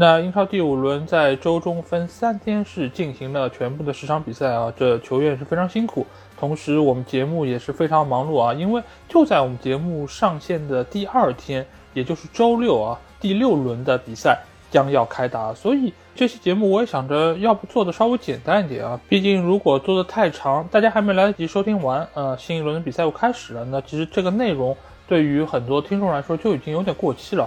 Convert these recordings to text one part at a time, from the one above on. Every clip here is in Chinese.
那英超第五轮在周中分三天是进行了全部的十场比赛啊，这球员是非常辛苦，同时我们节目也是非常忙碌啊，因为就在我们节目上线的第二天，也就是周六啊，第六轮的比赛将要开打，所以这期节目我也想着要不做的稍微简单一点啊，毕竟如果做的太长，大家还没来得及收听完，呃，新一轮的比赛又开始了，那其实这个内容对于很多听众来说就已经有点过期了。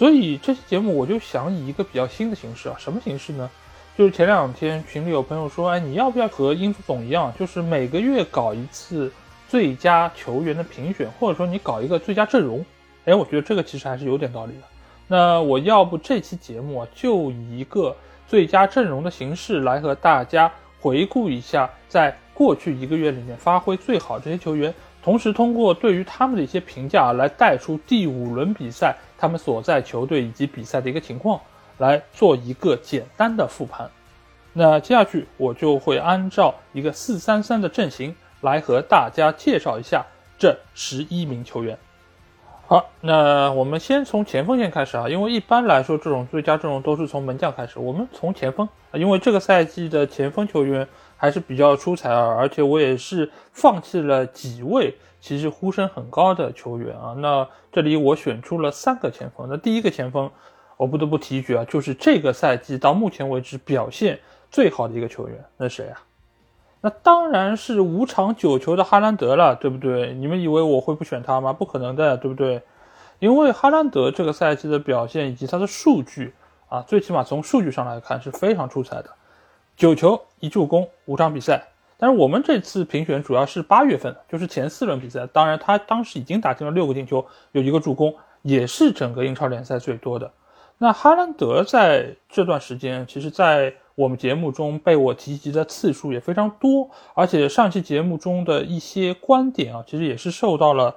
所以这期节目我就想以一个比较新的形式啊，什么形式呢？就是前两天群里有朋友说，哎，你要不要和英足总一样，就是每个月搞一次最佳球员的评选，或者说你搞一个最佳阵容？哎，我觉得这个其实还是有点道理的。那我要不这期节目啊，就以一个最佳阵容的形式来和大家回顾一下，在过去一个月里面发挥最好这些球员。同时，通过对于他们的一些评价来带出第五轮比赛他们所在球队以及比赛的一个情况，来做一个简单的复盘。那接下去我就会按照一个四三三的阵型来和大家介绍一下这十一名球员。好，那我们先从前锋线开始啊，因为一般来说这种最佳阵容都是从门将开始，我们从前锋，因为这个赛季的前锋球员。还是比较出彩啊，而且我也是放弃了几位其实呼声很高的球员啊。那这里我选出了三个前锋。那第一个前锋，我不得不提一句啊，就是这个赛季到目前为止表现最好的一个球员，那谁啊？那当然是五场九球的哈兰德了，对不对？你们以为我会不选他吗？不可能的，对不对？因为哈兰德这个赛季的表现以及他的数据啊，最起码从数据上来看是非常出彩的。九球一助攻五场比赛，但是我们这次评选主要是八月份，就是前四轮比赛。当然，他当时已经打进了六个进球，有一个助攻，也是整个英超联赛最多的。那哈兰德在这段时间，其实，在我们节目中被我提及的次数也非常多，而且上期节目中的一些观点啊，其实也是受到了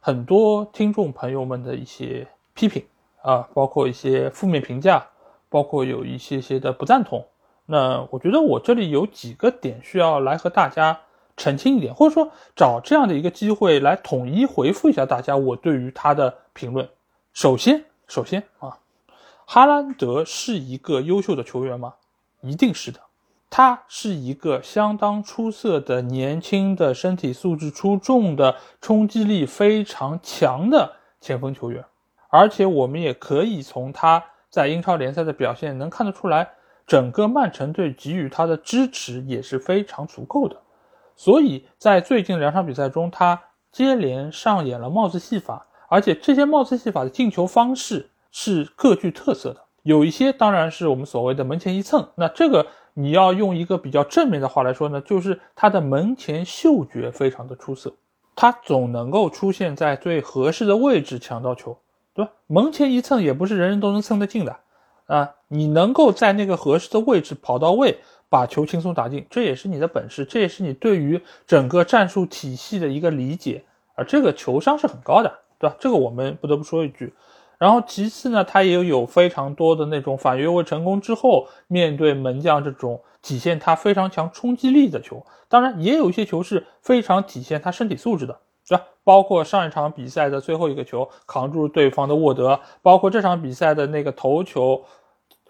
很多听众朋友们的一些批评啊，包括一些负面评价，包括有一些些的不赞同。那我觉得我这里有几个点需要来和大家澄清一点，或者说找这样的一个机会来统一回复一下大家我对于他的评论。首先，首先啊，哈兰德是一个优秀的球员吗？一定是的，他是一个相当出色的年轻的身体素质出众的冲击力非常强的前锋球员，而且我们也可以从他在英超联赛的表现能看得出来。整个曼城队给予他的支持也是非常足够的，所以在最近两场比赛中，他接连上演了帽子戏法，而且这些帽子戏法的进球方式是各具特色的。有一些当然是我们所谓的门前一蹭，那这个你要用一个比较正面的话来说呢，就是他的门前嗅觉非常的出色，他总能够出现在最合适的位置抢到球，对吧？门前一蹭也不是人人都能蹭得进的。啊，你能够在那个合适的位置跑到位，把球轻松打进，这也是你的本事，这也是你对于整个战术体系的一个理解啊。这个球商是很高的，对吧？这个我们不得不说一句。然后其次呢，他也有非常多的那种反越位成功之后，面对门将这种体现他非常强冲击力的球。当然，也有一些球是非常体现他身体素质的。对吧？包括上一场比赛的最后一个球扛住对方的沃德，包括这场比赛的那个头球，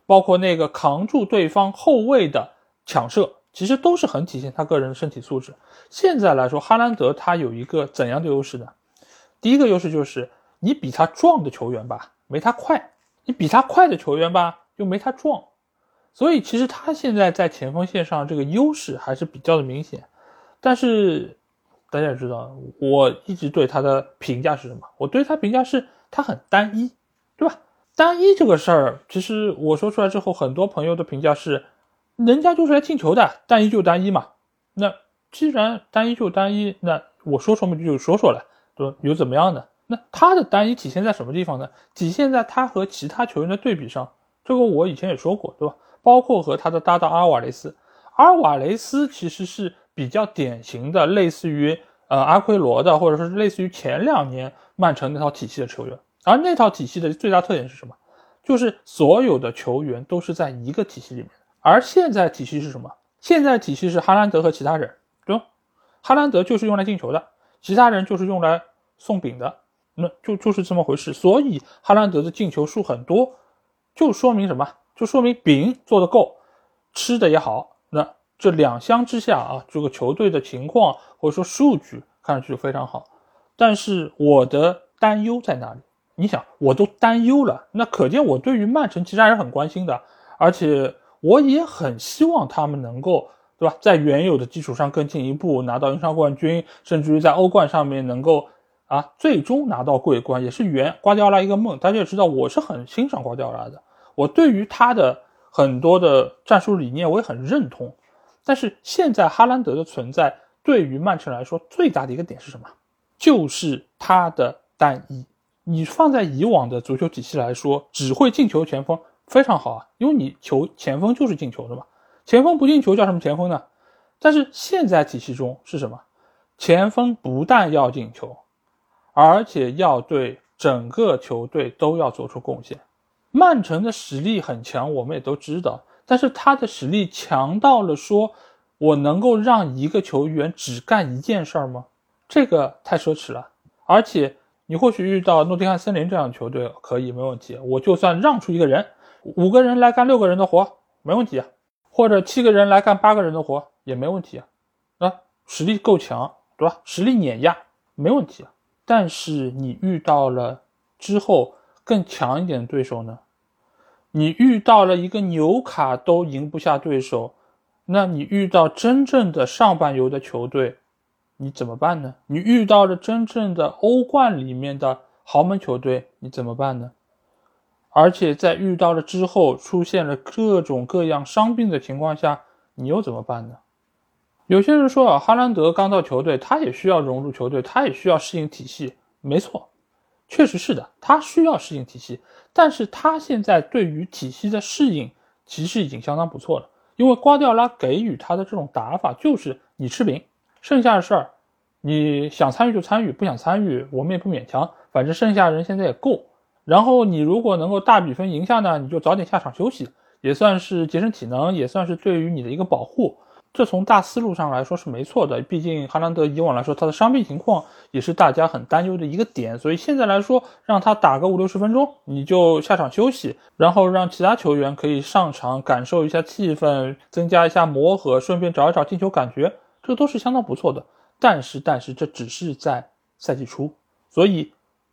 包括那个扛住对方后卫的抢射，其实都是很体现他个人身体素质。现在来说，哈兰德他有一个怎样的优势呢？第一个优势就是你比他壮的球员吧，没他快；你比他快的球员吧，又没他壮。所以其实他现在在前锋线上这个优势还是比较的明显，但是。大家也知道，我一直对他的评价是什么？我对他评价是他很单一，对吧？单一这个事儿，其实我说出来之后，很多朋友的评价是，人家就是来进球的，单一就单一嘛。那既然单一就单一，那我说说嘛就说说了，对吧？有怎么样的？那他的单一体现在什么地方呢？体现在他和其他球员的对比上。这个我以前也说过，对吧？包括和他的搭档阿尔瓦雷斯。阿尔瓦雷斯其实是比较典型的，类似于呃阿奎罗的，或者说是类似于前两年曼城那套体系的球员。而那套体系的最大特点是什么？就是所有的球员都是在一个体系里面。而现在体系是什么？现在体系是哈兰德和其他人，对吧？哈兰德就是用来进球的，其他人就是用来送饼的，那就就是这么回事。所以哈兰德的进球数很多，就说明什么？就说明饼做的够，吃的也好。那这两相之下啊，这个球队的情况或者说数据看上去就非常好。但是我的担忧在哪里？你想，我都担忧了，那可见我对于曼城其实还是很关心的，而且我也很希望他们能够，对吧，在原有的基础上更进一步，拿到英超冠军，甚至于在欧冠上面能够啊，最终拿到桂冠，也是圆瓜迪奥拉一个梦。大家也知道，我是很欣赏瓜迪奥拉的，我对于他的很多的战术理念我也很认同。但是现在哈兰德的存在对于曼城来说最大的一个点是什么？就是他的单一。你放在以往的足球体系来说，只会进球前锋非常好啊，因为你球前锋就是进球的嘛，前锋不进球叫什么前锋呢？但是现在体系中是什么？前锋不但要进球，而且要对整个球队都要做出贡献。曼城的实力很强，我们也都知道，但是他的实力强到了说，我能够让一个球员只干一件事儿吗？这个太奢侈了，而且。你或许遇到诺丁汉森林这样的球队可以没问题，我就算让出一个人，五个人来干六个人的活没问题啊，或者七个人来干八个人的活也没问题啊，实力够强，对吧？实力碾压没问题啊。但是你遇到了之后更强一点的对手呢？你遇到了一个纽卡都赢不下对手，那你遇到真正的上半游的球队？你怎么办呢？你遇到了真正的欧冠里面的豪门球队，你怎么办呢？而且在遇到了之后，出现了各种各样伤病的情况下，你又怎么办呢？有些人说啊，哈兰德刚到球队，他也需要融入球队，他也需要适应体系。没错，确实是的，他需要适应体系。但是他现在对于体系的适应，其实已经相当不错了。因为瓜迪奥拉给予他的这种打法，就是你吃饼。剩下的事儿，你想参与就参与，不想参与我们也不勉强。反正剩下人现在也够。然后你如果能够大比分赢下呢，你就早点下场休息，也算是节省体能，也算是对于你的一个保护。这从大思路上来说是没错的。毕竟哈兰德以往来说他的伤病情况也是大家很担忧的一个点，所以现在来说让他打个五六十分钟，你就下场休息，然后让其他球员可以上场感受一下气氛，增加一下磨合，顺便找一找进球感觉。这都是相当不错的，但是但是这只是在赛季初，所以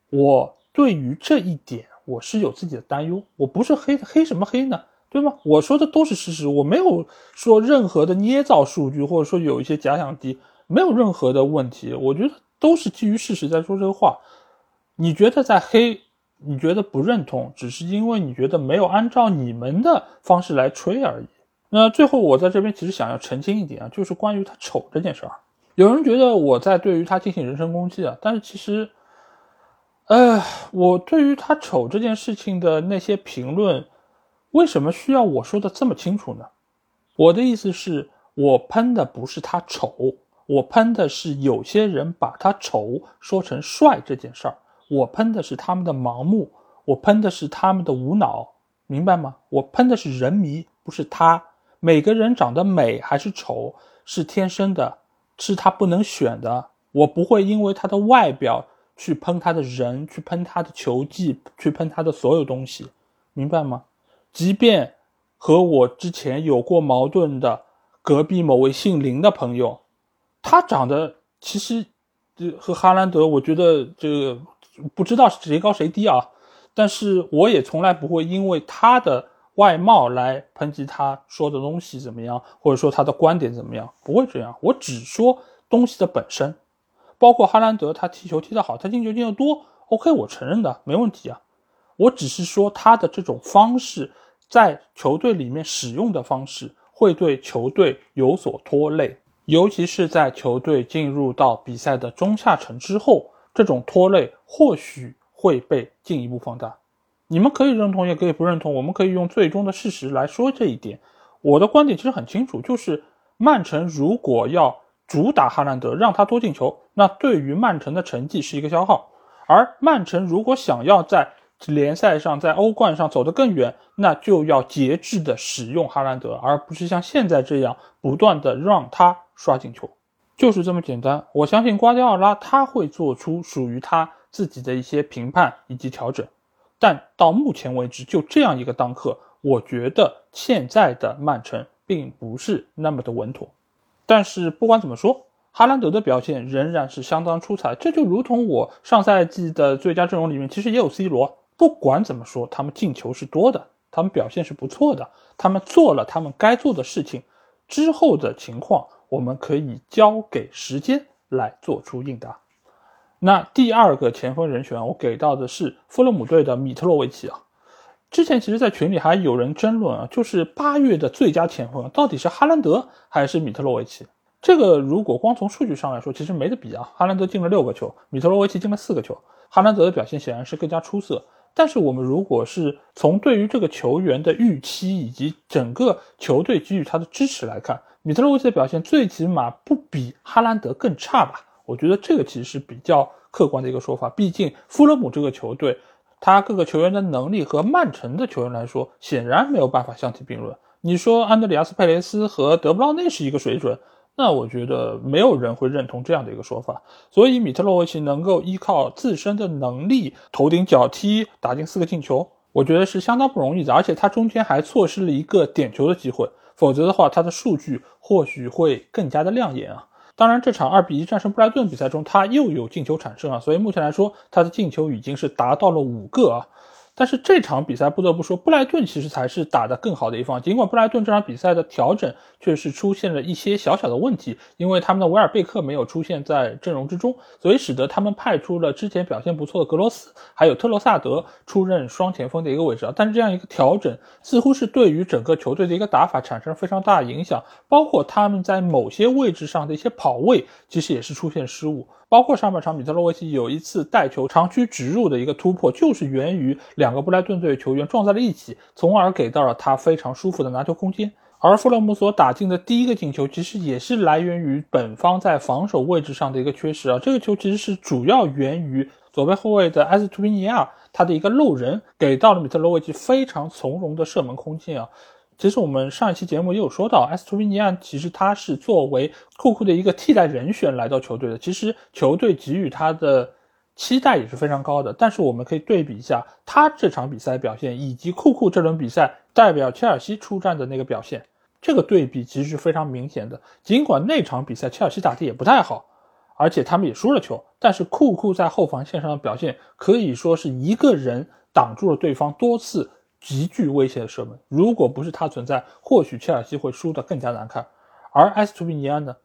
我对于这一点我是有自己的担忧。我不是黑黑什么黑呢，对吗？我说的都是事实，我没有说任何的捏造数据，或者说有一些假想敌，没有任何的问题。我觉得都是基于事实在说这个话。你觉得在黑，你觉得不认同，只是因为你觉得没有按照你们的方式来吹而已。那最后，我在这边其实想要澄清一点啊，就是关于他丑这件事儿。有人觉得我在对于他进行人身攻击啊，但是其实，呃，我对于他丑这件事情的那些评论，为什么需要我说的这么清楚呢？我的意思是，我喷的不是他丑，我喷的是有些人把他丑说成帅这件事儿，我喷的是他们的盲目，我喷的是他们的无脑，明白吗？我喷的是人迷，不是他。每个人长得美还是丑是天生的，是他不能选的。我不会因为他的外表去喷他的人，去喷他的球技，去喷他的所有东西，明白吗？即便和我之前有过矛盾的隔壁某位姓林的朋友，他长得其实和哈兰德，我觉得这个不知道谁高谁低啊，但是我也从来不会因为他的。外貌来抨击他说的东西怎么样，或者说他的观点怎么样？不会这样，我只说东西的本身，包括哈兰德他踢球踢得好，他进球进得多，OK，我承认的，没问题啊。我只是说他的这种方式在球队里面使用的方式会对球队有所拖累，尤其是在球队进入到比赛的中下层之后，这种拖累或许会被进一步放大。你们可以认同，也可以不认同。我们可以用最终的事实来说这一点。我的观点其实很清楚，就是曼城如果要主打哈兰德，让他多进球，那对于曼城的成绩是一个消耗。而曼城如果想要在联赛上、在欧冠上走得更远，那就要节制的使用哈兰德，而不是像现在这样不断的让他刷进球，就是这么简单。我相信瓜迪奥拉他会做出属于他自己的一些评判以及调整，但到目前为止，就这样一个当刻，我觉得现在的曼城并不是那么的稳妥。但是不管怎么说。哈兰德的表现仍然是相当出彩，这就如同我上赛季的最佳阵容里面，其实也有 C 罗。不管怎么说，他们进球是多的，他们表现是不错的，他们做了他们该做的事情。之后的情况，我们可以交给时间来做出应答。那第二个前锋人选，我给到的是富勒姆队的米特洛维奇啊。之前其实，在群里还有人争论啊，就是八月的最佳前锋到底是哈兰德还是米特洛维奇？这个如果光从数据上来说，其实没得比啊。哈兰德进了六个球，米特洛维奇进了四个球。哈兰德的表现显然是更加出色。但是我们如果是从对于这个球员的预期以及整个球队给予他的支持来看，米特洛维奇的表现最起码不比哈兰德更差吧？我觉得这个其实是比较客观的一个说法。毕竟富勒姆这个球队，他各个球员的能力和曼城的球员来说，显然没有办法相提并论。你说安德里亚斯·佩雷斯和德布劳内是一个水准？那我觉得没有人会认同这样的一个说法，所以米特洛维奇能够依靠自身的能力头顶脚踢打进四个进球，我觉得是相当不容易的，而且他中间还错失了一个点球的机会，否则的话他的数据或许会更加的亮眼啊。当然，这场二比一战胜布莱顿比赛中，他又有进球产生啊，所以目前来说他的进球已经是达到了五个啊。但是这场比赛不得不说，布莱顿其实才是打得更好的一方。尽管布莱顿这场比赛的调整确实出现了一些小小的问题，因为他们的维尔贝克没有出现在阵容之中，所以使得他们派出了之前表现不错的格罗斯，还有特罗萨德出任双前锋的一个位置啊。但是这样一个调整似乎是对于整个球队的一个打法产生非常大的影响，包括他们在某些位置上的一些跑位，其实也是出现失误。包括上半场，米特洛维奇有一次带球长驱直入的一个突破，就是源于两个布莱顿队球员撞在了一起，从而给到了他非常舒服的拿球空间。而弗洛姆所打进的第一个进球，其实也是来源于本方在防守位置上的一个缺失啊。这个球其实是主要源于左边后卫的埃斯图皮尼亚他的一个漏人，给到了米特洛维奇非常从容的射门空间啊。其实我们上一期节目也有说到，埃斯图皮尼亚其实他是作为库库的一个替代人选来到球队的。其实球队给予他的期待也是非常高的。但是我们可以对比一下他这场比赛表现，以及库库这轮比赛代表切尔西出战的那个表现，这个对比其实是非常明显的。尽管那场比赛切尔西打的也不太好，而且他们也输了球，但是库库在后防线上的表现可以说是一个人挡住了对方多次。极具威胁的射门，如果不是他存在，或许切尔西会输得更加难看。而埃斯图比尼安呢，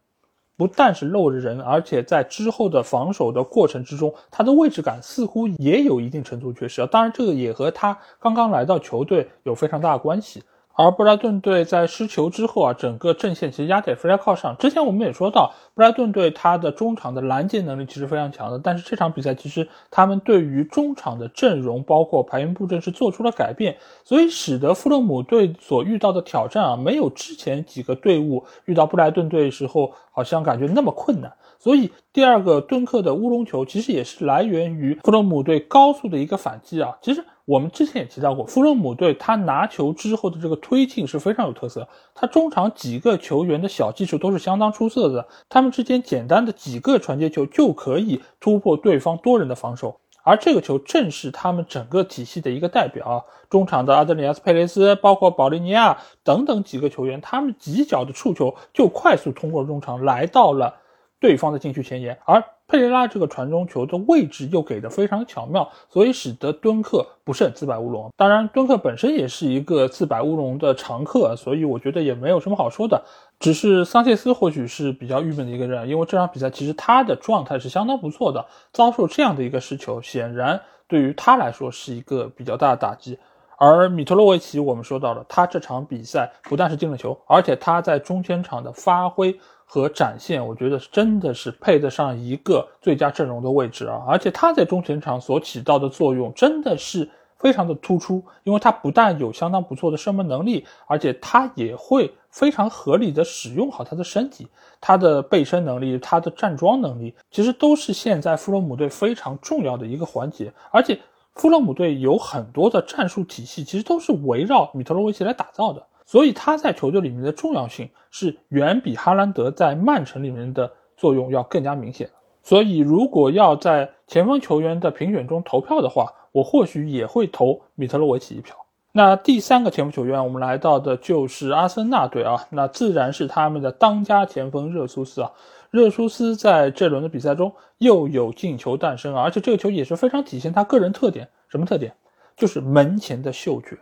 不但是漏着人，而且在之后的防守的过程之中，他的位置感似乎也有一定程度缺失啊。当然，这个也和他刚刚来到球队有非常大的关系。而布莱顿队在失球之后啊，整个阵线其实压得非常靠上。之前我们也说到，布莱顿队他的中场的拦截能力其实非常强的，但是这场比赛其实他们对于中场的阵容包括排兵布阵是做出了改变，所以使得富勒姆队所遇到的挑战啊，没有之前几个队伍遇到布莱顿队时候好像感觉那么困难。所以第二个敦克的乌龙球其实也是来源于富勒姆队高速的一个反击啊，其实。我们之前也提到过，富勒姆队他拿球之后的这个推进是非常有特色。他中场几个球员的小技术都是相当出色的，他们之间简单的几个传接球就可以突破对方多人的防守。而这个球正是他们整个体系的一个代表。中场的阿德里亚斯·佩雷斯，包括保利尼亚等等几个球员，他们几脚的触球就快速通过中场来到了对方的禁区前沿，而。佩雷拉这个传中球的位置又给的非常巧妙，所以使得敦克不慎自摆乌龙。当然，敦克本身也是一个自摆乌龙的常客，所以我觉得也没有什么好说的。只是桑切斯或许是比较郁闷的一个人，因为这场比赛其实他的状态是相当不错的，遭受这样的一个失球，显然对于他来说是一个比较大的打击。而米特洛维奇，我们说到了，他这场比赛不但是进了球，而且他在中前场的发挥。和展现，我觉得真的是配得上一个最佳阵容的位置啊！而且他在中前场所起到的作用，真的是非常的突出，因为他不但有相当不错的射门能力，而且他也会非常合理的使用好他的身体，他的背身能力，他的站桩能力，其实都是现在弗洛姆队非常重要的一个环节。而且弗洛姆队有很多的战术体系，其实都是围绕米特罗维奇来打造的，所以他在球队里面的重要性是远比哈兰德在曼城里面的作用要更加明显。所以，如果要在前锋球员的评选中投票的话，我或许也会投米特洛维奇一票。那第三个前锋球员，我们来到的就是阿森纳队啊，那自然是他们的当家前锋热苏斯啊。热苏斯在这轮的比赛中又有进球诞生啊，而且这个球也是非常体现他个人特点。什么特点？就是门前的嗅觉。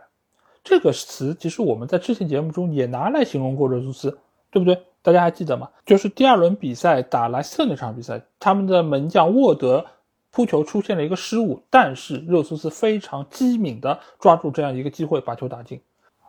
这个词其实我们在之前节目中也拿来形容过热苏斯，对不对？大家还记得吗？就是第二轮比赛打莱斯特那场比赛，他们的门将沃德扑球出现了一个失误，但是热苏斯非常机敏的抓住这样一个机会把球打进，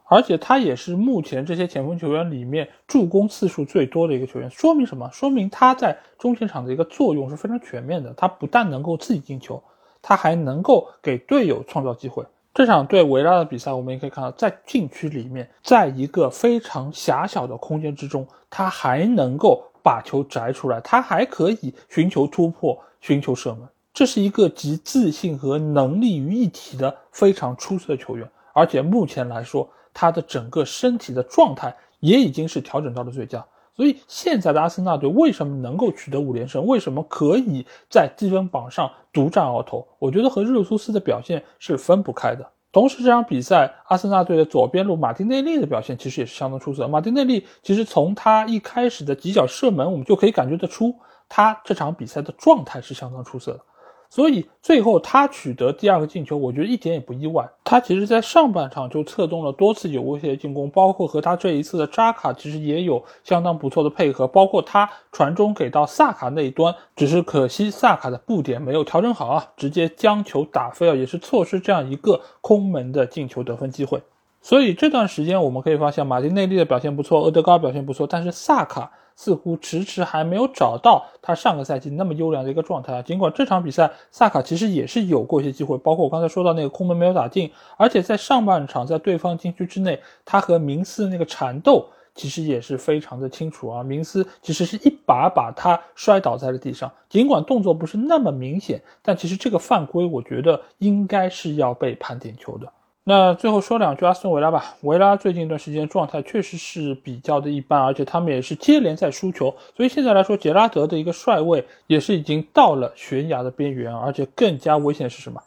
而且他也是目前这些前锋球员里面助攻次数最多的一个球员。说明什么？说明他在中前场的一个作用是非常全面的。他不但能够自己进球，他还能够给队友创造机会。这场对维拉的比赛，我们也可以看到，在禁区里面，在一个非常狭小的空间之中，他还能够把球摘出来，他还可以寻求突破、寻求射门。这是一个集自信和能力于一体的非常出色的球员，而且目前来说，他的整个身体的状态也已经是调整到了最佳。所以现在的阿森纳队为什么能够取得五连胜？为什么可以在积分榜上独占鳌头？我觉得和热苏斯的表现是分不开的。同时，这场比赛阿森纳队的左边路马丁内利的表现其实也是相当出色。马丁内利其实从他一开始的几脚射门，我们就可以感觉得出他这场比赛的状态是相当出色的。所以最后他取得第二个进球，我觉得一点也不意外。他其实，在上半场就策动了多次有威胁的进攻，包括和他这一次的扎卡其实也有相当不错的配合，包括他传中给到萨卡那一端，只是可惜萨卡的布点没有调整好啊，直接将球打飞了，也是错失这样一个空门的进球得分机会。所以这段时间我们可以发现，马丁内利的表现不错，厄德高表现不错，但是萨卡。似乎迟迟还没有找到他上个赛季那么优良的一个状态！尽管这场比赛萨卡其实也是有过一些机会，包括我刚才说到那个空门没有打进，而且在上半场在对方禁区之内，他和明斯那个缠斗其实也是非常的清楚啊！明斯其实是一把把他摔倒在了地上，尽管动作不是那么明显，但其实这个犯规我觉得应该是要被判点球的。那最后说两句阿斯顿维拉吧。维拉最近一段时间状态确实是比较的一般，而且他们也是接连在输球，所以现在来说，杰拉德的一个帅位也是已经到了悬崖的边缘。而且更加危险的是什么？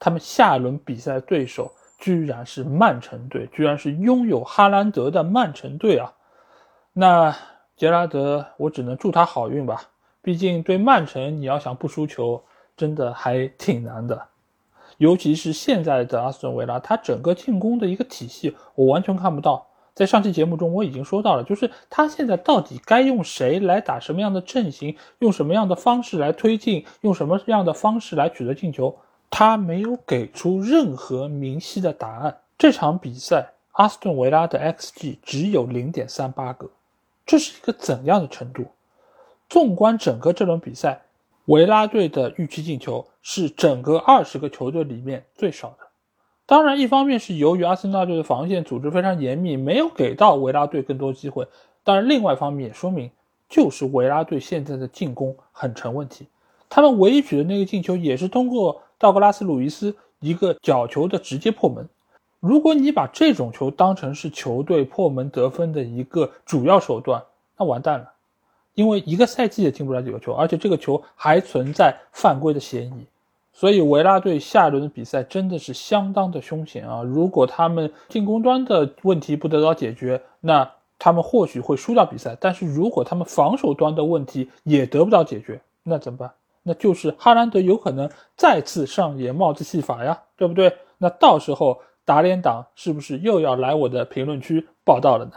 他们下一轮比赛对手居然是曼城队，居然是拥有哈兰德的曼城队啊！那杰拉德，我只能祝他好运吧。毕竟对曼城，你要想不输球，真的还挺难的。尤其是现在的阿斯顿维拉，他整个进攻的一个体系，我完全看不到。在上期节目中我已经说到了，就是他现在到底该用谁来打什么样的阵型，用什么样的方式来推进，用什么样的方式来取得进球，他没有给出任何明晰的答案。这场比赛，阿斯顿维拉的 xG 只有零点三八个，这是一个怎样的程度？纵观整个这轮比赛。维拉队的预期进球是整个二十个球队里面最少的。当然，一方面是由于阿森纳队的防线组织非常严密，没有给到维拉队更多机会。当然，另外一方面也说明，就是维拉队现在的进攻很成问题。他们唯一取的那个进球也是通过道格拉斯·鲁伊斯一个角球的直接破门。如果你把这种球当成是球队破门得分的一个主要手段，那完蛋了。因为一个赛季也进不了几个球，而且这个球还存在犯规的嫌疑，所以维拉队下一轮的比赛真的是相当的凶险啊！如果他们进攻端的问题不得到解决，那他们或许会输掉比赛；但是如果他们防守端的问题也得不到解决，那怎么办？那就是哈兰德有可能再次上演帽子戏法呀，对不对？那到时候打脸党是不是又要来我的评论区报道了呢？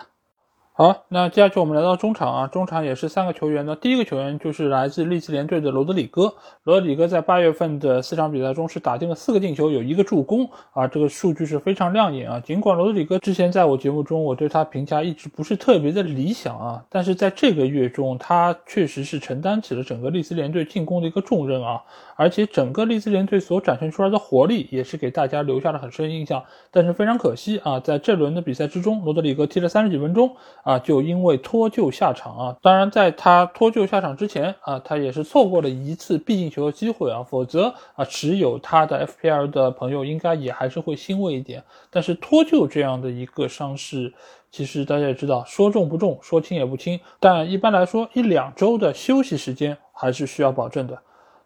好，那接下去我们来到中场啊，中场也是三个球员呢。第一个球员就是来自利兹联队的罗德里戈。罗德里戈在八月份的四场比赛中是打进了四个进球，有一个助攻啊，这个数据是非常亮眼啊。尽管罗德里戈之前在我节目中我对他评价一直不是特别的理想啊，但是在这个月中他确实是承担起了整个利兹联队进攻的一个重任啊，而且整个利兹联队所展现出来的活力也是给大家留下了很深印象。但是非常可惜啊，在这轮的比赛之中，罗德里戈踢了三十几分钟。啊，就因为脱臼下场啊！当然，在他脱臼下场之前啊，他也是错过了一次必进球的机会啊。否则啊，持有他的 FPL 的朋友应该也还是会欣慰一点。但是脱臼这样的一个伤势，其实大家也知道，说重不重，说轻也不轻。但一般来说，一两周的休息时间还是需要保证的。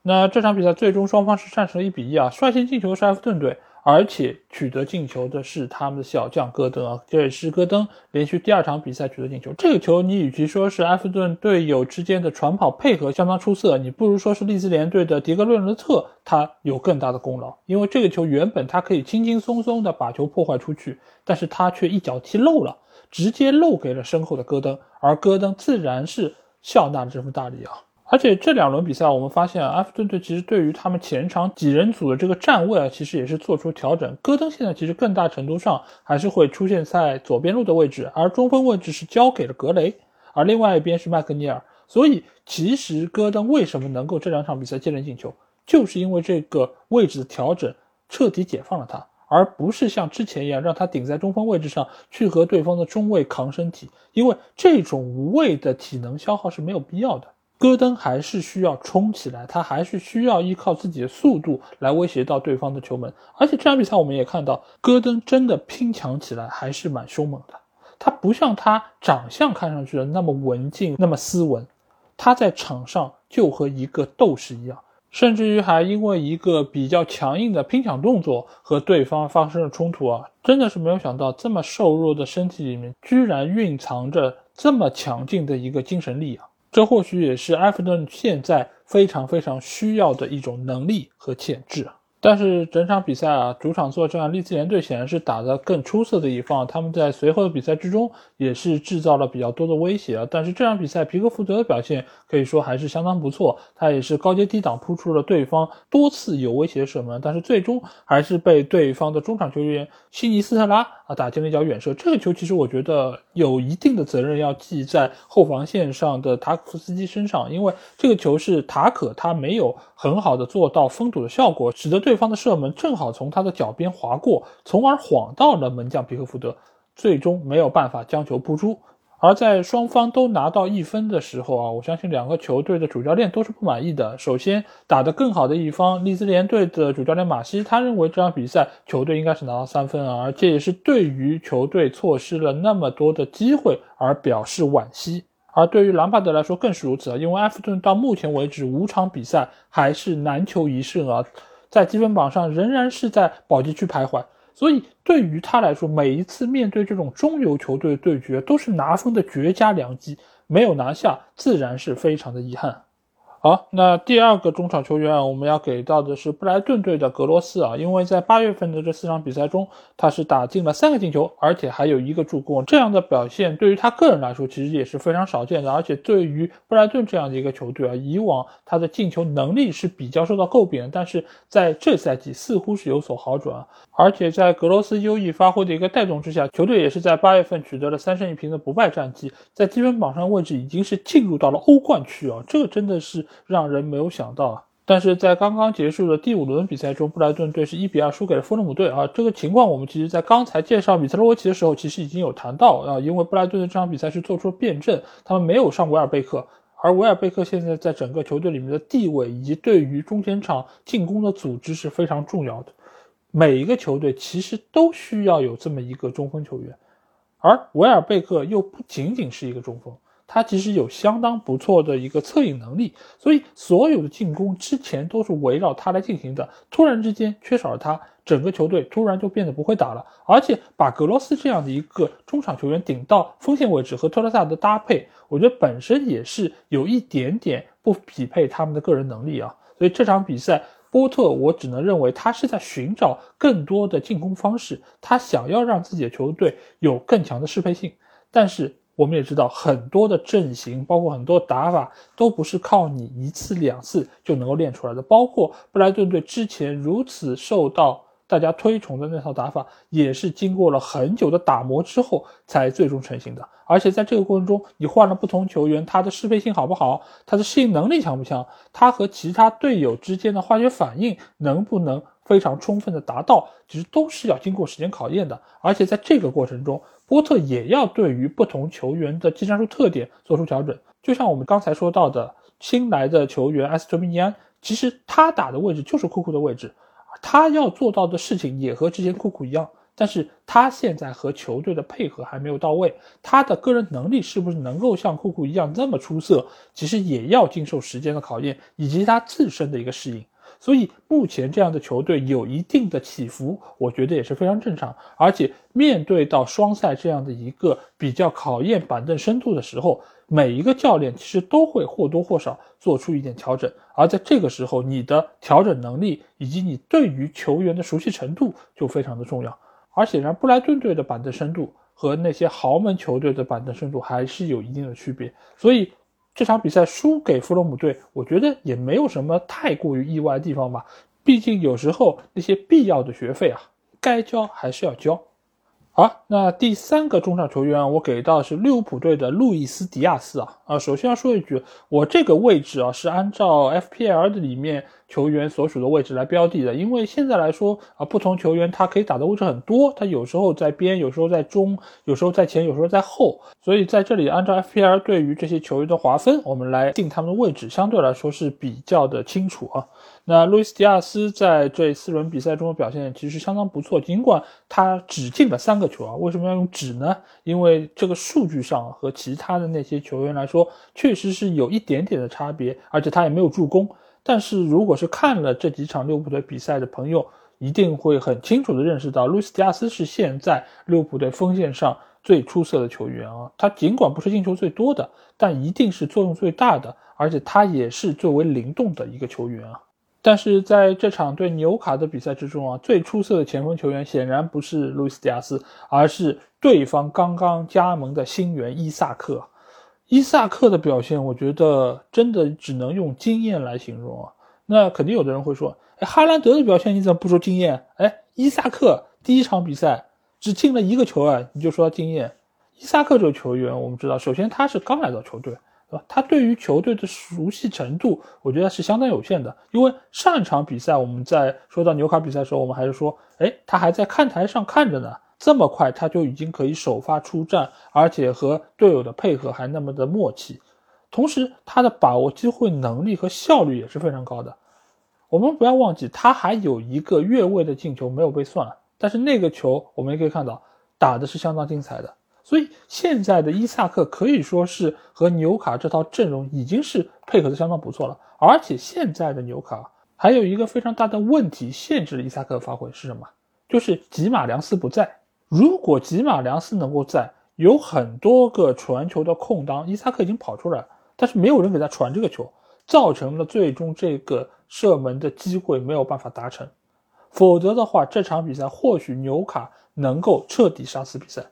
那这场比赛最终双方是战成一比一啊，率先进球是埃弗顿队。而且取得进球的是他们的小将戈登啊，这也是戈登连续第二场比赛取得进球。这个球你与其说是埃弗顿队友之间的传跑配合相当出色，你不如说是利兹联队的迪格伦伦特他有更大的功劳。因为这个球原本他可以轻轻松松的把球破坏出去，但是他却一脚踢漏了，直接漏给了身后的戈登，而戈登自然是笑纳了这份大礼啊。而且这两轮比赛，我们发现阿弗顿队其实对于他们前场几人组的这个站位啊，其实也是做出调整。戈登现在其实更大程度上还是会出现在左边路的位置，而中锋位置是交给了格雷，而另外一边是麦克尼尔。所以其实戈登为什么能够这两场比赛接连进球，就是因为这个位置的调整彻底解放了他，而不是像之前一样让他顶在中锋位置上去和对方的中卫扛身体，因为这种无谓的体能消耗是没有必要的。戈登还是需要冲起来，他还是需要依靠自己的速度来威胁到对方的球门。而且这场比赛我们也看到，戈登真的拼抢起来还是蛮凶猛的。他不像他长相看上去的那么文静、那么斯文，他在场上就和一个斗士一样，甚至于还因为一个比较强硬的拼抢动作和对方发生了冲突啊！真的是没有想到，这么瘦弱的身体里面居然蕴藏着这么强劲的一个精神力啊！这或许也是埃弗顿现在非常非常需要的一种能力和潜质。但是整场比赛啊，主场作战，利兹联队显然是打得更出色的一方。他们在随后的比赛之中也是制造了比较多的威胁啊。但是这场比赛，皮克福德的表现可以说还是相当不错。他也是高阶低档扑出了对方多次有威胁射门，但是最终还是被对方的中场球员西尼斯特拉啊打进了一脚远射。这个球其实我觉得有一定的责任要记在后防线上的塔可夫斯基身上，因为这个球是塔可他没有很好的做到封堵的效果，使得对。对方的射门正好从他的脚边划过，从而晃到了门将皮克福德，最终没有办法将球扑出。而在双方都拿到一分的时候啊，我相信两个球队的主教练都是不满意的。首先，打得更好的一方利兹联队的主教练马西，他认为这场比赛球队应该是拿到三分啊，而这也是对于球队错失了那么多的机会而表示惋惜。而对于兰帕德来说更是如此啊，因为埃弗顿到目前为止五场比赛还是难求一胜啊。在积分榜上仍然是在保级区徘徊，所以对于他来说，每一次面对这种中游球队对决，都是拿分的绝佳良机，没有拿下，自然是非常的遗憾。好，那第二个中场球员啊，我们要给到的是布莱顿队的格罗斯啊，因为在八月份的这四场比赛中，他是打进了三个进球，而且还有一个助攻，这样的表现对于他个人来说其实也是非常少见的，而且对于布莱顿这样的一个球队啊，以往他的进球能力是比较受到诟病的，但是在这赛季似乎是有所好转，而且在格罗斯优异发挥的一个带动之下，球队也是在八月份取得了三胜一平的不败战绩，在积分榜上位置已经是进入到了欧冠区啊，这个真的是。让人没有想到啊！但是在刚刚结束的第五轮比赛中，布莱顿队是一比二输给了富勒姆队啊。这个情况我们其实在刚才介绍米特洛维奇的时候，其实已经有谈到啊。因为布莱顿的这场比赛是做出了辩证，他们没有上维尔贝克，而维尔贝克现在在整个球队里面的地位以及对于中前场进攻的组织是非常重要的。每一个球队其实都需要有这么一个中锋球员，而维尔贝克又不仅仅是一个中锋。他其实有相当不错的一个策应能力，所以所有的进攻之前都是围绕他来进行的。突然之间缺少了他，整个球队突然就变得不会打了。而且把格罗斯这样的一个中场球员顶到锋线位置和托拉萨的搭配，我觉得本身也是有一点点不匹配他们的个人能力啊。所以这场比赛，波特我只能认为他是在寻找更多的进攻方式，他想要让自己的球队有更强的适配性，但是。我们也知道很多的阵型，包括很多打法，都不是靠你一次两次就能够练出来的。包括布莱顿队之前如此受到大家推崇的那套打法，也是经过了很久的打磨之后才最终成型的。而且在这个过程中，你换了不同球员，他的适配性好不好，他的适应能力强不强，他和其他队友之间的化学反应能不能非常充分的达到，其实都是要经过时间考验的。而且在这个过程中，波特也要对于不同球员的技战术特点做出调整，就像我们刚才说到的新来的球员埃斯托米尼安，其实他打的位置就是库库的位置，他要做到的事情也和之前库库一样，但是他现在和球队的配合还没有到位，他的个人能力是不是能够像库库一样那么出色，其实也要经受时间的考验以及他自身的一个适应。所以目前这样的球队有一定的起伏，我觉得也是非常正常。而且面对到双赛这样的一个比较考验板凳深度的时候，每一个教练其实都会或多或少做出一点调整。而在这个时候，你的调整能力以及你对于球员的熟悉程度就非常的重要。而显然，布莱顿队的板凳深度和那些豪门球队的板凳深度还是有一定的区别。所以。这场比赛输给弗洛姆队，我觉得也没有什么太过于意外的地方吧。毕竟有时候那些必要的学费啊，该交还是要交。好，那第三个中场球员我给到是利物浦队的路易斯·迪亚斯啊啊，首先要说一句，我这个位置啊是按照 FPL 的里面。球员所属的位置来标的的，因为现在来说啊，不同球员他可以打的位置很多，他有时候在边，有时候在中，有时候在前，有时候在后，所以在这里按照 FPL 对于这些球员的划分，我们来定他们的位置，相对来说是比较的清楚啊。那路易斯·迪亚斯在这四轮比赛中的表现其实相当不错，尽管他只进了三个球啊，为什么要用只呢？因为这个数据上和其他的那些球员来说，确实是有一点点的差别，而且他也没有助攻。但是，如果是看了这几场利物浦队比赛的朋友，一定会很清楚地认识到，路易斯·迪亚斯是现在利物浦队锋线上最出色的球员啊！他尽管不是进球最多的，但一定是作用最大的，而且他也是最为灵动的一个球员啊！但是在这场对纽卡的比赛之中啊，最出色的前锋球员显然不是路易斯·迪亚斯，而是对方刚刚加盟的新援伊萨克。伊萨克的表现，我觉得真的只能用惊艳来形容啊。那肯定有的人会说，哎，哈兰德的表现你怎么不说惊艳？哎，伊萨克第一场比赛只进了一个球啊，你就说惊艳？伊萨克这个球员，我们知道，首先他是刚来到球队，对吧？他对于球队的熟悉程度，我觉得是相当有限的。因为上一场比赛我们在说到纽卡比赛的时候，我们还是说，哎，他还在看台上看着呢。这么快他就已经可以首发出战，而且和队友的配合还那么的默契，同时他的把握机会能力和效率也是非常高的。我们不要忘记，他还有一个越位的进球没有被算，但是那个球我们也可以看到打的是相当精彩的。所以现在的伊萨克可以说是和纽卡这套阵容已经是配合的相当不错了。而且现在的纽卡还有一个非常大的问题限制了伊萨克的发挥是什么？就是吉马良斯不在。如果吉马良斯能够在，有很多个传球的空当，伊萨克已经跑出来，但是没有人给他传这个球，造成了最终这个射门的机会没有办法达成。否则的话，这场比赛或许纽卡能够彻底杀死比赛。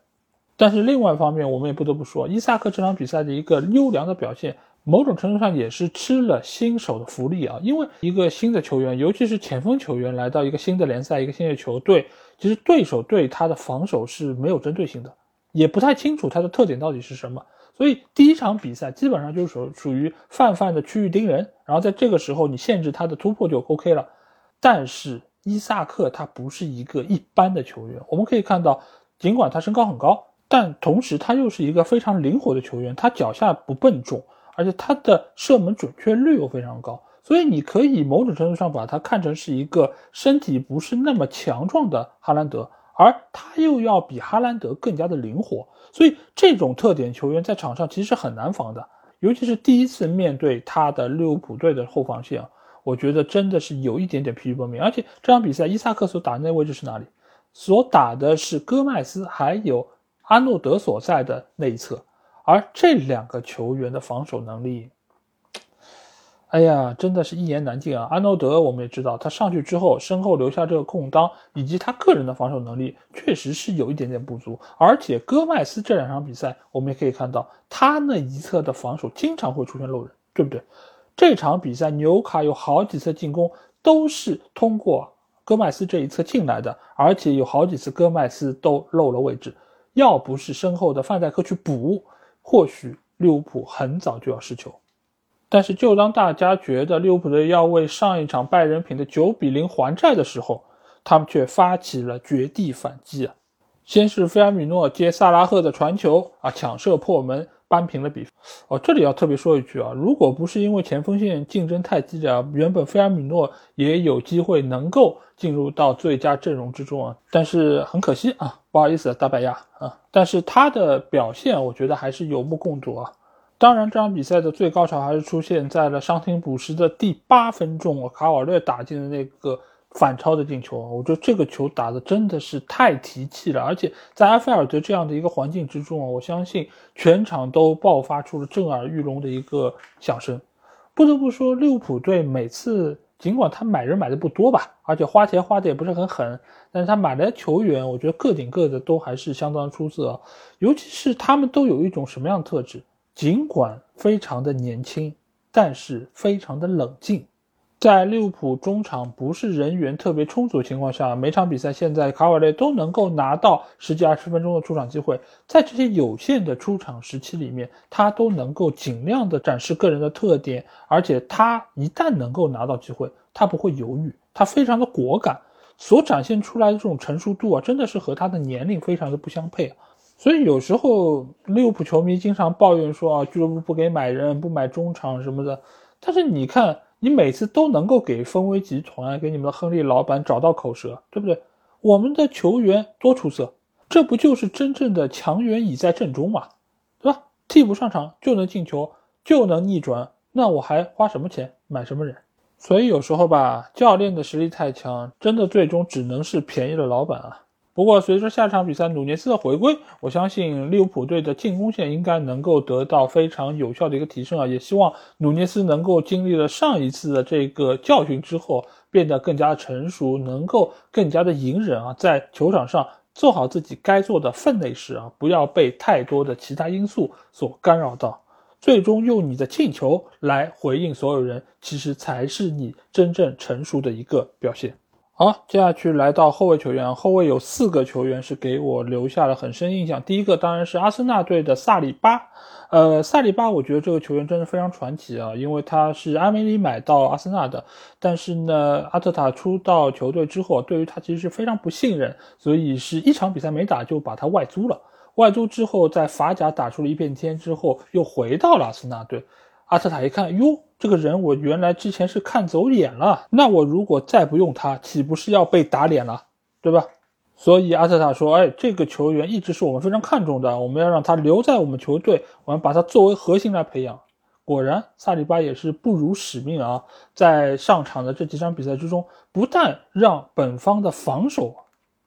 但是另外一方面，我们也不得不说，伊萨克这场比赛的一个优良的表现。某种程度上也是吃了新手的福利啊，因为一个新的球员，尤其是前锋球员来到一个新的联赛、一个新的球队，其实对手对他的防守是没有针对性的，也不太清楚他的特点到底是什么，所以第一场比赛基本上就是属属于泛泛的区域盯人，然后在这个时候你限制他的突破就 OK 了。但是伊萨克他不是一个一般的球员，我们可以看到，尽管他身高很高，但同时他又是一个非常灵活的球员，他脚下不笨重。而且他的射门准确率又非常高，所以你可以某种程度上把他看成是一个身体不是那么强壮的哈兰德，而他又要比哈兰德更加的灵活，所以这种特点球员在场上其实是很难防的，尤其是第一次面对他的利物浦队的后防线，我觉得真的是有一点点疲于奔命。而且这场比赛伊萨克所打的那位置是哪里？所打的是戈麦斯还有阿诺德所在的那一侧。而这两个球员的防守能力，哎呀，真的是一言难尽啊！阿诺德，我们也知道，他上去之后身后留下这个空当，以及他个人的防守能力，确实是有一点点不足。而且戈麦斯这两场比赛，我们也可以看到，他那一侧的防守经常会出现漏人，对不对？这场比赛纽卡有好几次进攻都是通过戈麦斯这一侧进来的，而且有好几次戈麦斯都漏了位置，要不是身后的范戴克去补，或许利物浦很早就要失球。但是，就当大家觉得利物浦队要为上一场拜仁品的九比零还债的时候，他们却发起了绝地反击啊！先是菲尔米诺接萨拉赫的传球啊，抢射破门，扳平了比分。哦，这里要特别说一句啊，如果不是因为前锋线竞争太激烈啊，原本菲尔米诺也有机会能够进入到最佳阵容之中啊，但是很可惜啊，不好意思，大白鸭啊，但是他的表现，我觉得还是有目共睹啊。当然，这场比赛的最高潮还是出现在了伤停补时的第八分钟，卡瓦略打进的那个反超的进球。我觉得这个球打的真的是太提气了，而且在埃菲尔德这样的一个环境之中啊，我相信全场都爆发出了震耳欲聋的一个响声。不得不说，利物浦队每次尽管他买人买的不多吧，而且花钱花的也不是很狠，但是他买来的球员，我觉得个顶个的都还是相当出色，尤其是他们都有一种什么样的特质？尽管非常的年轻，但是非常的冷静。在利物浦中场不是人员特别充足的情况下，每场比赛现在卡瓦略都能够拿到十几二十分钟的出场机会。在这些有限的出场时期里面，他都能够尽量的展示个人的特点。而且他一旦能够拿到机会，他不会犹豫，他非常的果敢。所展现出来的这种成熟度啊，真的是和他的年龄非常的不相配啊。所以有时候利物浦球迷经常抱怨说啊，俱乐部不给买人，不买中场什么的。但是你看，你每次都能够给丰威集团、给你们的亨利老板找到口舌，对不对？我们的球员多出色，这不就是真正的强援已在阵中嘛，对吧？替补上场就能进球，就能逆转，那我还花什么钱买什么人？所以有时候吧，教练的实力太强，真的最终只能是便宜了老板啊。不过，随着下场比赛努涅斯的回归，我相信利物浦队的进攻线应该能够得到非常有效的一个提升啊！也希望努涅斯能够经历了上一次的这个教训之后，变得更加成熟，能够更加的隐忍啊，在球场上做好自己该做的分内事啊，不要被太多的其他因素所干扰到，最终用你的进球来回应所有人，其实才是你真正成熟的一个表现。好，接下去来到后卫球员，后卫有四个球员是给我留下了很深印象。第一个当然是阿森纳队的萨里巴，呃，萨里巴，我觉得这个球员真的非常传奇啊，因为他是阿梅里买到阿森纳的，但是呢，阿特塔出到球队之后，对于他其实是非常不信任，所以是一场比赛没打就把他外租了。外租之后，在法甲打出了一片天之后，又回到了阿森纳队。阿特塔一看，哟，这个人我原来之前是看走眼了，那我如果再不用他，岂不是要被打脸了，对吧？所以阿特塔说，哎，这个球员一直是我们非常看重的，我们要让他留在我们球队，我们把他作为核心来培养。果然，萨里巴也是不辱使命啊，在上场的这几场比赛之中，不但让本方的防守。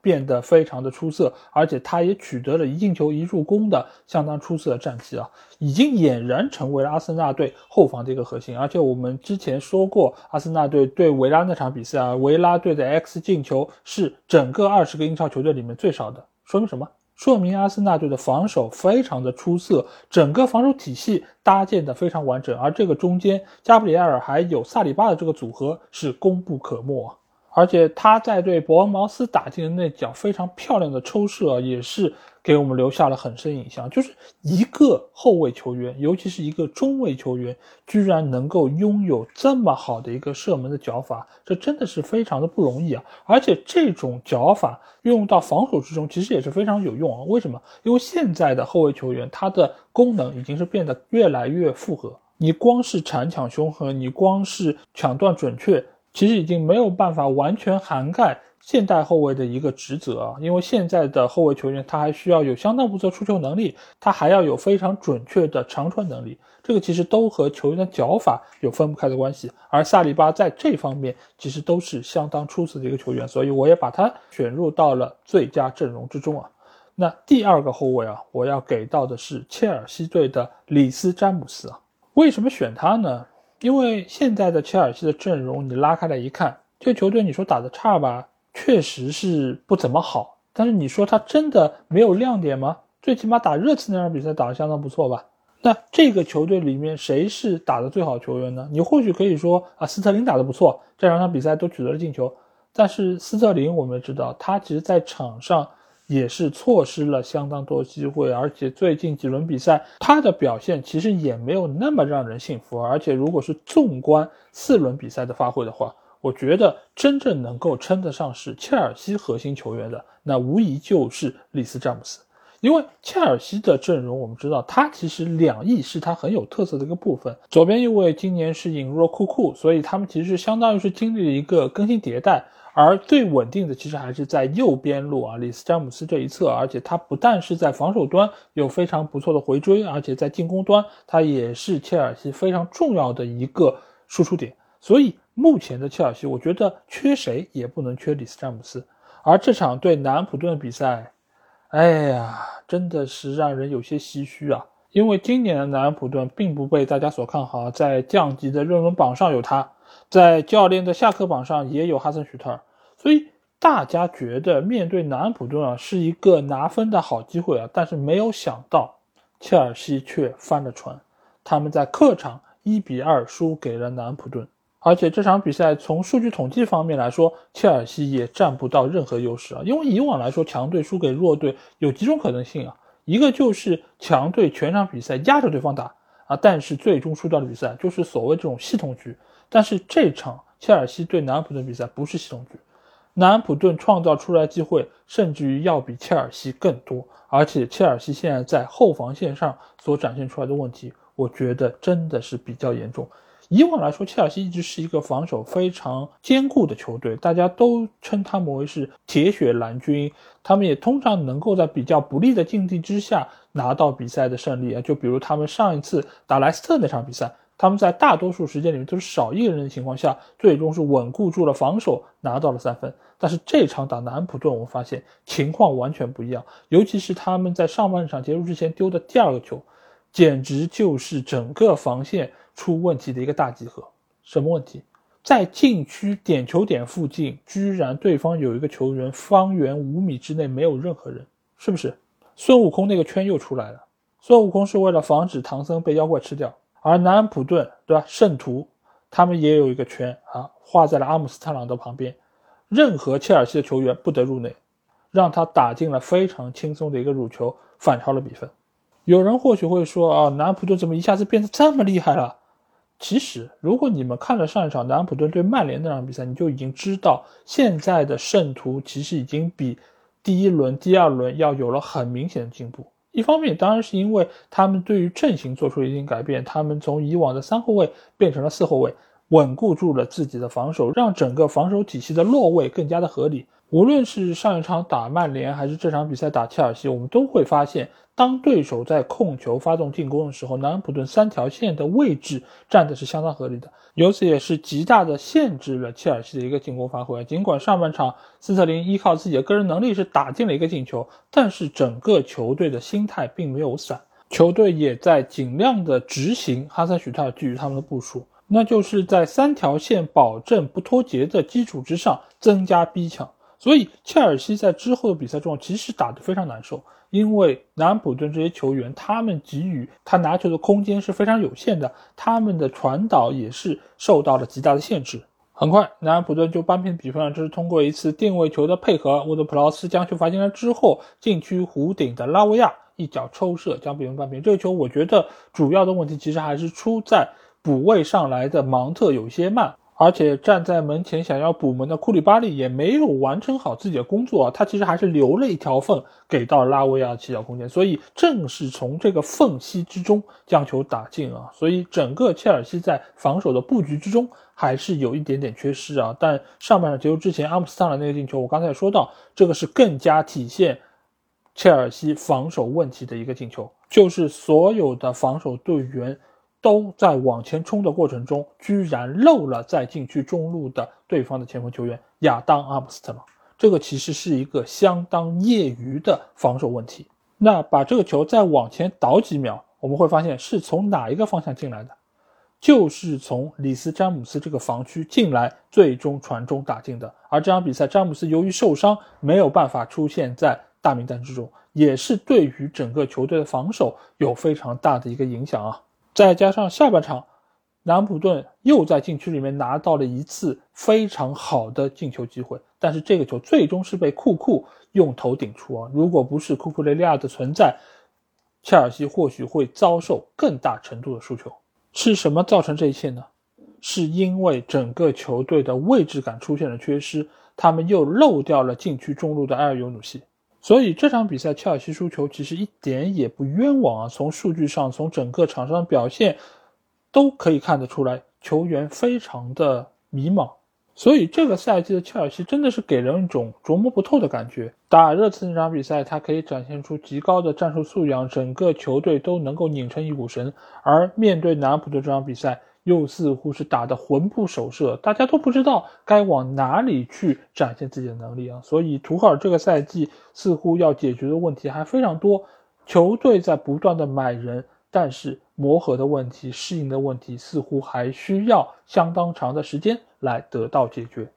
变得非常的出色，而且他也取得了一进球一助攻的相当出色的战绩啊，已经俨然成为了阿森纳队后防的一个核心。而且我们之前说过，阿森纳队对维拉那场比赛啊，维拉队的 X 进球是整个二十个英超球队里面最少的，说明什么？说明阿森纳队的防守非常的出色，整个防守体系搭建的非常完整，而这个中间加布里埃尔还有萨里巴的这个组合是功不可没。而且他在对伯恩茅斯打进的那脚非常漂亮的抽射，也是给我们留下了很深印象。就是一个后卫球员，尤其是一个中卫球员，居然能够拥有这么好的一个射门的脚法，这真的是非常的不容易啊！而且这种脚法用到防守之中，其实也是非常有用啊。为什么？因为现在的后卫球员，他的功能已经是变得越来越复合。你光是铲抢凶狠，你光是抢断准确。其实已经没有办法完全涵盖现代后卫的一个职责啊，因为现在的后卫球员他还需要有相当不错出球能力，他还要有非常准确的长传能力，这个其实都和球员的脚法有分不开的关系。而萨利巴在这方面其实都是相当出色的一个球员，所以我也把他选入到了最佳阵容之中啊。那第二个后卫啊，我要给到的是切尔西队的里斯詹姆斯啊，为什么选他呢？因为现在的切尔西的阵容，你拉开来一看，这球队你说打的差吧，确实是不怎么好。但是你说他真的没有亮点吗？最起码打热刺那场比赛打得相当不错吧？那这个球队里面谁是打的最好球员呢？你或许可以说啊，斯特林打得不错，这两场比赛都取得了进球。但是斯特林我们知道，他其实在场上。也是错失了相当多机会，而且最近几轮比赛他的表现其实也没有那么让人信服。而且如果是纵观四轮比赛的发挥的话，我觉得真正能够称得上是切尔西核心球员的，那无疑就是里斯詹姆斯。因为切尔西的阵容，我们知道他其实两翼是他很有特色的一个部分。左边一位今年是引入了库库，所以他们其实相当于是经历了一个更新迭代。而最稳定的其实还是在右边路啊，里斯詹姆斯这一侧，而且他不但是在防守端有非常不错的回追，而且在进攻端他也是切尔西非常重要的一个输出点。所以目前的切尔西，我觉得缺谁也不能缺里斯詹姆斯。而这场对南安普顿的比赛，哎呀，真的是让人有些唏嘘啊，因为今年的南安普顿并不被大家所看好，在降级的热门榜上有他。在教练的下课榜上也有哈森许特尔，所以大家觉得面对南安普顿啊是一个拿分的好机会啊，但是没有想到切尔西却翻了船，他们在客场一比二输给了南安普顿，而且这场比赛从数据统计方面来说，切尔西也占不到任何优势啊，因为以往来说强队输给弱队有几种可能性啊，一个就是强队全场比赛压着对方打啊，但是最终输掉的比赛就是所谓这种系统局。但是这场切尔西对南安普顿比赛不是系统局，南安普顿创造出来机会甚至于要比切尔西更多，而且切尔西现在在后防线上所展现出来的问题，我觉得真的是比较严重。以往来说，切尔西一直是一个防守非常坚固的球队，大家都称他们为是铁血蓝军，他们也通常能够在比较不利的境地之下拿到比赛的胜利啊，就比如他们上一次打莱斯特那场比赛。他们在大多数时间里面都是少一个人的情况下，最终是稳固住了防守，拿到了三分。但是这场打南普顿，我们发现情况完全不一样，尤其是他们在上半场结束之前丢的第二个球，简直就是整个防线出问题的一个大集合。什么问题？在禁区点球点附近，居然对方有一个球员，方圆五米之内没有任何人，是不是？孙悟空那个圈又出来了。孙悟空是为了防止唐僧被妖怪吃掉。而南安普顿，对吧？圣徒，他们也有一个圈啊，画在了阿姆斯特朗的旁边，任何切尔西的球员不得入内，让他打进了非常轻松的一个入球，反超了比分。有人或许会说啊，南安普顿怎么一下子变得这么厉害了？其实，如果你们看了上一场南安普顿对曼联那场比赛，你就已经知道，现在的圣徒其实已经比第一轮、第二轮要有了很明显的进步。一方面当然是因为他们对于阵型做出了一定改变，他们从以往的三后卫变成了四后卫，稳固住了自己的防守，让整个防守体系的落位更加的合理。无论是上一场打曼联，还是这场比赛打切尔西，我们都会发现。当对手在控球、发动进攻的时候，南安普顿三条线的位置站的是相当合理的，由此也是极大的限制了切尔西的一个进攻发挥。尽管上半场斯特林依靠自己的个人能力是打进了一个进球，但是整个球队的心态并没有散，球队也在尽量的执行哈森许特尔给予他们的部署，那就是在三条线保证不脱节的基础之上增加逼抢。所以切尔西在之后的比赛中其实打得非常难受。因为南安普顿这些球员，他们给予他拿球的空间是非常有限的，他们的传导也是受到了极大的限制。很快，南安普顿就扳平比分了，这是通过一次定位球的配合，沃德普劳斯将球罚进来之后，禁区弧顶的拉维亚一脚抽射将比分扳平。这个球我觉得主要的问题其实还是出在补位上来的芒特有些慢。而且站在门前想要补门的库里巴利也没有完成好自己的工作，他其实还是留了一条缝给到拉维亚起脚空间，所以正是从这个缝隙之中将球打进啊，所以整个切尔西在防守的布局之中还是有一点点缺失啊。但上半场结束之前，阿姆斯特朗那个进球，我刚才也说到，这个是更加体现切尔西防守问题的一个进球，就是所有的防守队员。都在往前冲的过程中，居然漏了在禁区中路的对方的前锋球员亚当阿姆斯特朗，这个其实是一个相当业余的防守问题。那把这个球再往前倒几秒，我们会发现是从哪一个方向进来的？就是从里斯詹姆斯这个防区进来，最终传中打进的。而这场比赛，詹姆斯由于受伤，没有办法出现在大名单之中，也是对于整个球队的防守有非常大的一个影响啊。再加上下半场，南普顿又在禁区里面拿到了一次非常好的进球机会，但是这个球最终是被库库用头顶出啊！如果不是库库雷利亚的存在，切尔西或许会遭受更大程度的输球。是什么造成这一切呢？是因为整个球队的位置感出现了缺失，他们又漏掉了禁区中路的埃尔尤努西，所以这场比赛切尔西输球其实一点也不冤枉啊！从数据上，从整个场上的表现，都可以看得出来，球员非常的迷茫。所以这个赛季的切尔西真的是给人一种琢磨不透的感觉。打热刺那场比赛，他可以展现出极高的战术素养，整个球队都能够拧成一股绳；而面对南普顿这场比赛，又似乎是打得魂不守舍，大家都不知道该往哪里去展现自己的能力啊。所以图赫尔这个赛季似乎要解决的问题还非常多，球队在不断的买人，但是磨合的问题、适应的问题似乎还需要相当长的时间。来得到解决。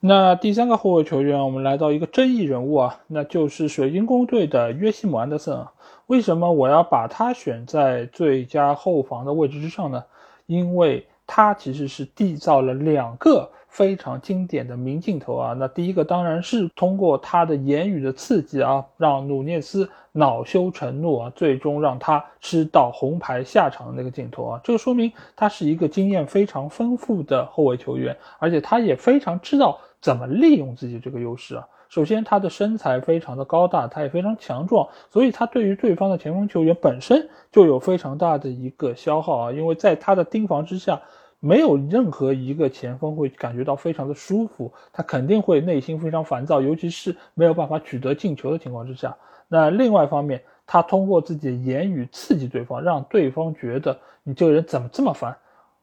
那第三个后卫球员，我们来到一个争议人物啊，那就是水晶宫队的约西姆安德森啊。为什么我要把他选在最佳后防的位置之上呢？因为他其实是缔造了两个。非常经典的名镜头啊！那第一个当然是通过他的言语的刺激啊，让努涅斯恼羞成怒啊，最终让他吃到红牌下场的那个镜头啊。这个说明他是一个经验非常丰富的后卫球员，而且他也非常知道怎么利用自己这个优势啊。首先，他的身材非常的高大，他也非常强壮，所以他对于对方的前锋球员本身就有非常大的一个消耗啊，因为在他的盯防之下。没有任何一个前锋会感觉到非常的舒服，他肯定会内心非常烦躁，尤其是没有办法取得进球的情况之下。那另外一方面，他通过自己的言语刺激对方，让对方觉得你这个人怎么这么烦，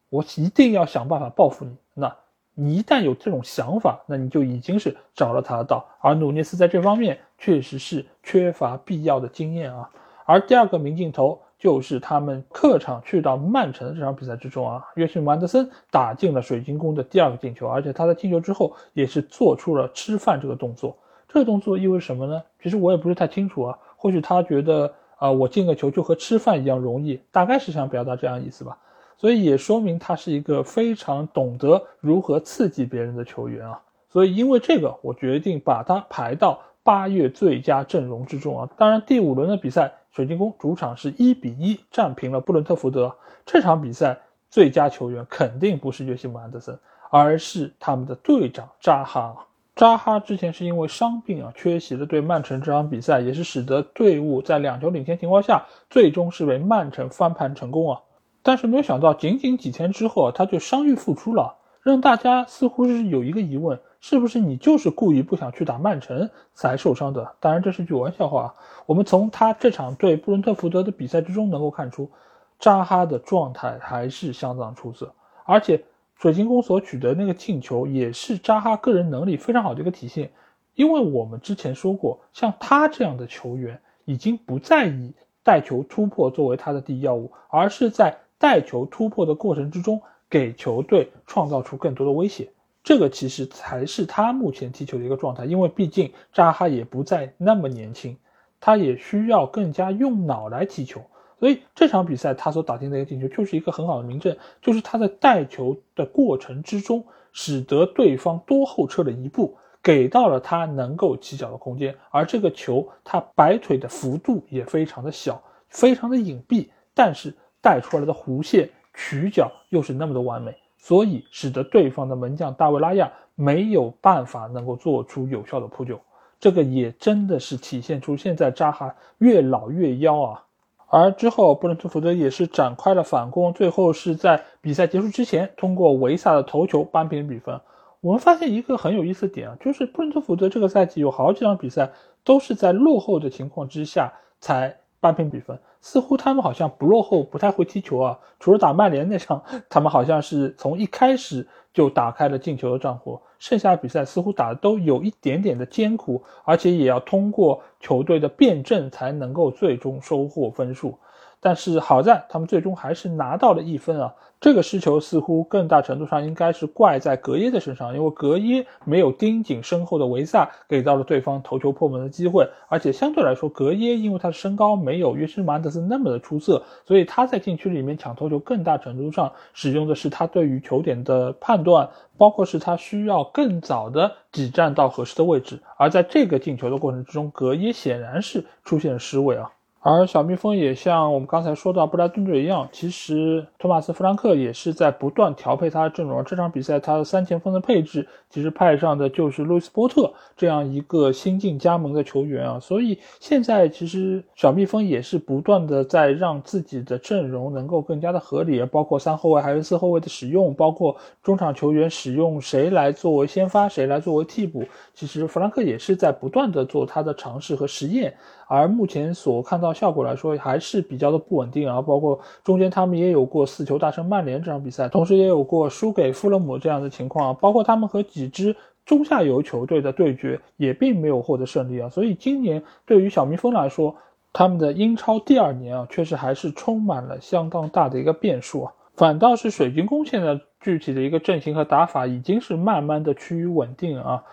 我一定要想办法报复你。那你一旦有这种想法，那你就已经是找了他的道。而努涅斯在这方面确实是缺乏必要的经验啊。而第二个明镜头。就是他们客场去到曼城的这场比赛之中啊，约逊·安德森打进了水晶宫的第二个进球，而且他在进球之后也是做出了吃饭这个动作。这个动作意味什么呢？其实我也不是太清楚啊。或许他觉得啊，我进个球就和吃饭一样容易，大概是想表达这样意思吧。所以也说明他是一个非常懂得如何刺激别人的球员啊。所以因为这个，我决定把他排到八月最佳阵容之中啊。当然，第五轮的比赛。水晶宫主场是一比一战平了布伦特福德。这场比赛最佳球员肯定不是约西姆·安德森，而是他们的队长扎哈。扎哈之前是因为伤病啊缺席了对曼城这场比赛，也是使得队伍在两球领先情况下，最终是为曼城翻盘成功啊。但是没有想到，仅仅几天之后他就伤愈复出了，让大家似乎是有一个疑问。是不是你就是故意不想去打曼城才受伤的？当然这是句玩笑话。我们从他这场对布伦特福德的比赛之中能够看出，扎哈的状态还是相当出色。而且水晶宫所取得那个进球也是扎哈个人能力非常好的一个体现。因为我们之前说过，像他这样的球员已经不再以带球突破作为他的第一要务，而是在带球突破的过程之中给球队创造出更多的威胁。这个其实才是他目前踢球的一个状态，因为毕竟扎哈也不再那么年轻，他也需要更加用脑来踢球。所以这场比赛他所打进的一个进球就是一个很好的明证，就是他在带球的过程之中，使得对方多后撤了一步，给到了他能够起脚的空间。而这个球他摆腿的幅度也非常的小，非常的隐蔽，但是带出来的弧线曲角又是那么的完美。所以使得对方的门将大卫拉亚没有办法能够做出有效的扑救，这个也真的是体现出现在扎哈越老越妖啊。而之后布伦特福德也是展开了反攻，最后是在比赛结束之前通过维萨的头球扳平比分。我们发现一个很有意思的点啊，就是布伦特福德这个赛季有好几场比赛都是在落后的情况之下才。扳平比分，似乎他们好像不落后，不太会踢球啊。除了打曼联那场，他们好像是从一开始就打开了进球的账户。剩下的比赛似乎打的都有一点点的艰苦，而且也要通过球队的辩证才能够最终收获分数。但是好在他们最终还是拿到了一分啊。这个失球似乎更大程度上应该是怪在格耶的身上，因为格耶没有盯紧身后的维萨，给到了对方头球破门的机会。而且相对来说，格耶因为他的身高没有约什马德斯那么的出色，所以他在禁区里面抢头球更大程度上使用的是他对于球点的判断，包括是他需要更早的挤占到合适的位置。而在这个进球的过程之中，格耶显然是出现了失位啊。而小蜜蜂也像我们刚才说到布莱顿队一样，其实托马斯·弗兰克也是在不断调配他的阵容。这场比赛他的三前锋的配置其实派上的就是路易斯·波特这样一个新晋加盟的球员啊。所以现在其实小蜜蜂也是不断的在让自己的阵容能够更加的合理，包括三后卫还是四后卫的使用，包括中场球员使用谁来作为先发，谁来作为替补。其实弗兰克也是在不断的做他的尝试和实验。而目前所看到效果来说，还是比较的不稳定啊。包括中间他们也有过四球大胜曼联这场比赛，同时也有过输给富勒姆这样的情况。包括他们和几支中下游球队的对决，也并没有获得胜利啊。所以今年对于小蜜蜂来说，他们的英超第二年啊，确实还是充满了相当大的一个变数啊。反倒是水晶宫现在具体的一个阵型和打法，已经是慢慢的趋于稳定啊。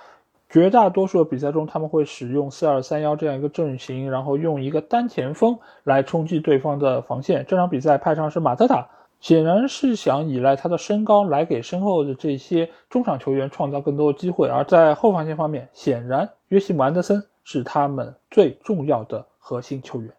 绝大多数的比赛中，他们会使用四二三幺这样一个阵型，然后用一个单前锋来冲击对方的防线。这场比赛派上是马特塔，显然是想依赖他的身高来给身后的这些中场球员创造更多的机会。而在后防线方面，显然约西姆安德森是他们最重要的核心球员。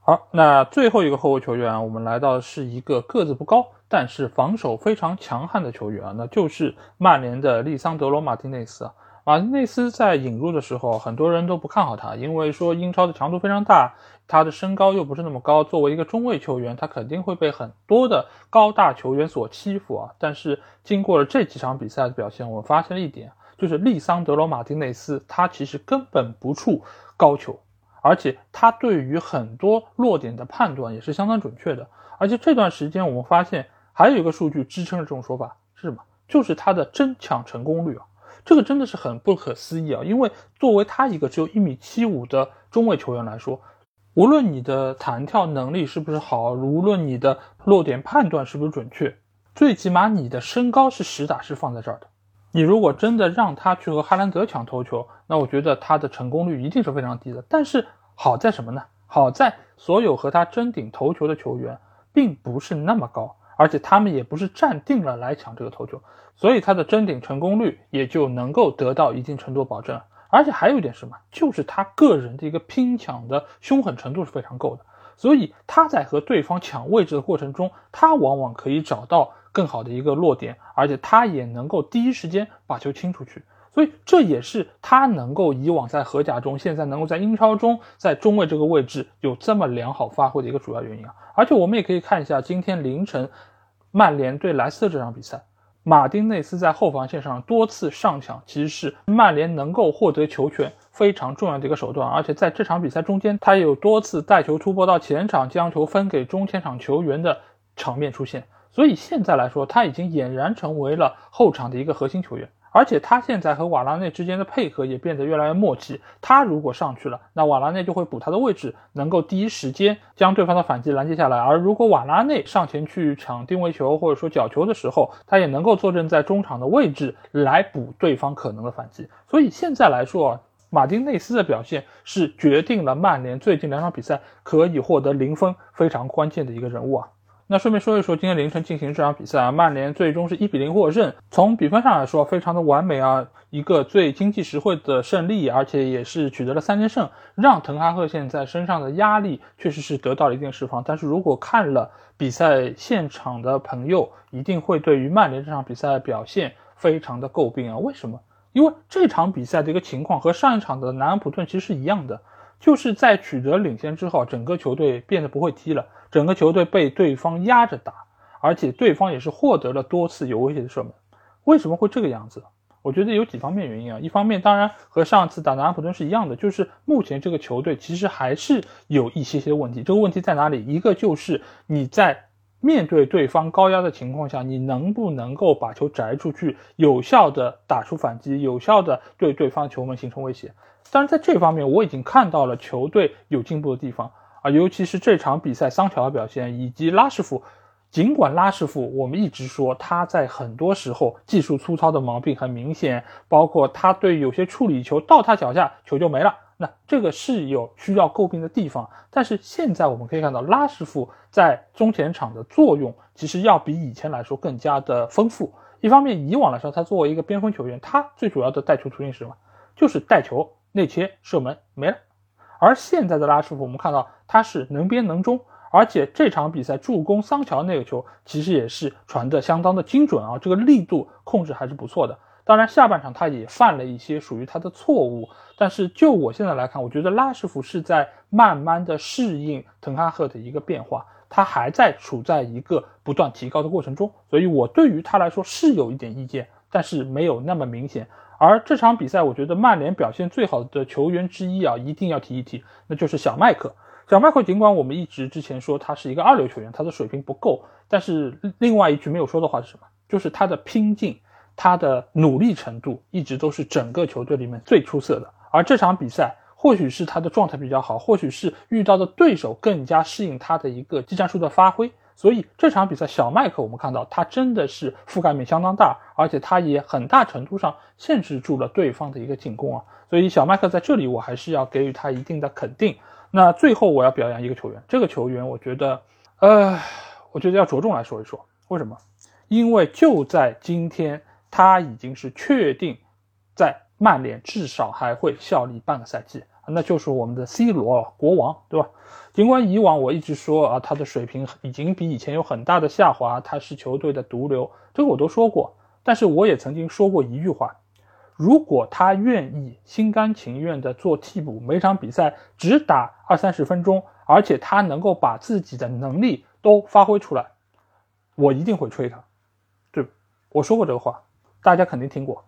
好，那最后一个后卫球员，我们来到是一个个子不高，但是防守非常强悍的球员啊，那就是曼联的利桑德罗马丁内斯啊。马丁内斯在引入的时候，很多人都不看好他，因为说英超的强度非常大，他的身高又不是那么高，作为一个中卫球员，他肯定会被很多的高大球员所欺负啊。但是经过了这几场比赛的表现，我发现了一点，就是利桑德罗马丁内斯他其实根本不触高球，而且他对于很多落点的判断也是相当准确的。而且这段时间我们发现还有一个数据支撑了这种说法是什么？就是他的争抢成功率啊。这个真的是很不可思议啊！因为作为他一个只有一米七五的中卫球员来说，无论你的弹跳能力是不是好，无论你的落点判断是不是准确，最起码你的身高是实打实放在这儿的。你如果真的让他去和哈兰德抢头球，那我觉得他的成功率一定是非常低的。但是好在什么呢？好在所有和他争顶头球的球员并不是那么高。而且他们也不是站定了来抢这个头球，所以他的争顶成功率也就能够得到一定程度保证。而且还有一点什么，就是他个人的一个拼抢的凶狠程度是非常够的，所以他在和对方抢位置的过程中，他往往可以找到更好的一个落点，而且他也能够第一时间把球清出去。所以这也是他能够以往在荷甲中，现在能够在英超中，在中卫这个位置有这么良好发挥的一个主要原因啊。而且我们也可以看一下今天凌晨曼联对莱斯特这场比赛，马丁内斯在后防线上多次上抢，其实是曼联能够获得球权非常重要的一个手段。而且在这场比赛中间，他有多次带球突破到前场，将球分给中前场球员的场面出现。所以现在来说，他已经俨然成为了后场的一个核心球员。而且他现在和瓦拉内之间的配合也变得越来越默契。他如果上去了，那瓦拉内就会补他的位置，能够第一时间将对方的反击拦截下来。而如果瓦拉内上前去抢定位球或者说角球的时候，他也能够坐镇在中场的位置来补对方可能的反击。所以现在来说，马丁内斯的表现是决定了曼联最近两场比赛可以获得零分非常关键的一个人物啊。那顺便说一说，今天凌晨进行这场比赛啊，曼联最终是一比零获胜。从比分上来说，非常的完美啊，一个最经济实惠的胜利，而且也是取得了三连胜，让滕哈赫现在身上的压力确实是得到了一定释放。但是如果看了比赛现场的朋友，一定会对于曼联这场比赛表现非常的诟病啊。为什么？因为这场比赛的一个情况和上一场的南安普顿其实是一样的。就是在取得领先之后，整个球队变得不会踢了，整个球队被对方压着打，而且对方也是获得了多次有威胁的射门。为什么会这个样子？我觉得有几方面原因啊。一方面，当然和上次打南安普顿是一样的，就是目前这个球队其实还是有一些些问题。这个问题在哪里？一个就是你在面对对方高压的情况下，你能不能够把球摘出去，有效的打出反击，有效的对对方球门形成威胁。但是在这方面，我已经看到了球队有进步的地方，啊，尤其是这场比赛桑乔的表现以及拉什福。尽管拉什福，我们一直说他在很多时候技术粗糙的毛病很明显，包括他对有些处理球到他脚下球就没了，那这个是有需要诟病的地方。但是现在我们可以看到，拉什福在中前场的作用其实要比以前来说更加的丰富。一方面，以往来说他作为一个边锋球员，他最主要的带球途径是什么？就是带球内切射门没了。而现在的拉什福，我们看到他是能边能中。而且这场比赛助攻桑乔那个球，其实也是传的相当的精准啊，这个力度控制还是不错的。当然下半场他也犯了一些属于他的错误，但是就我现在来看，我觉得拉什福是在慢慢的适应滕哈赫的一个变化，他还在处在一个不断提高的过程中，所以我对于他来说是有一点意见，但是没有那么明显。而这场比赛，我觉得曼联表现最好的球员之一啊，一定要提一提，那就是小麦克。小麦克尽管我们一直之前说他是一个二流球员，他的水平不够，但是另外一句没有说的话是什么？就是他的拼劲，他的努力程度一直都是整个球队里面最出色的。而这场比赛或许是他的状态比较好，或许是遇到的对手更加适应他的一个技战术的发挥，所以这场比赛小麦克我们看到他真的是覆盖面相当大，而且他也很大程度上限制住了对方的一个进攻啊。所以小麦克在这里我还是要给予他一定的肯定。那最后我要表扬一个球员，这个球员我觉得，呃，我觉得要着重来说一说，为什么？因为就在今天，他已经是确定在曼联至少还会效力半个赛季，那就是我们的 C 罗国王，对吧？尽管以往我一直说啊，他的水平已经比以前有很大的下滑，他是球队的毒瘤，这个我都说过，但是我也曾经说过一句话。如果他愿意心甘情愿的做替补，每场比赛只打二三十分钟，而且他能够把自己的能力都发挥出来，我一定会吹他。对，我说过这个话，大家肯定听过。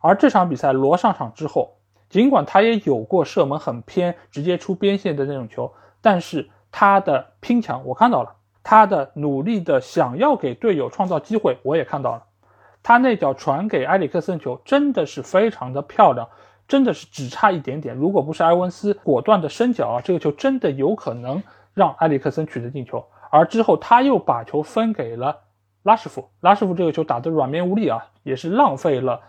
而这场比赛罗上场之后，尽管他也有过射门很偏、直接出边线的那种球，但是他的拼抢我看到了，他的努力的想要给队友创造机会我也看到了。他那脚传给埃里克森球真的是非常的漂亮，真的是只差一点点。如果不是埃文斯果断的伸脚啊，这个球真的有可能让埃里克森取得进球。而之后他又把球分给了拉什福，拉什福这个球打得软绵无力啊，也是浪费了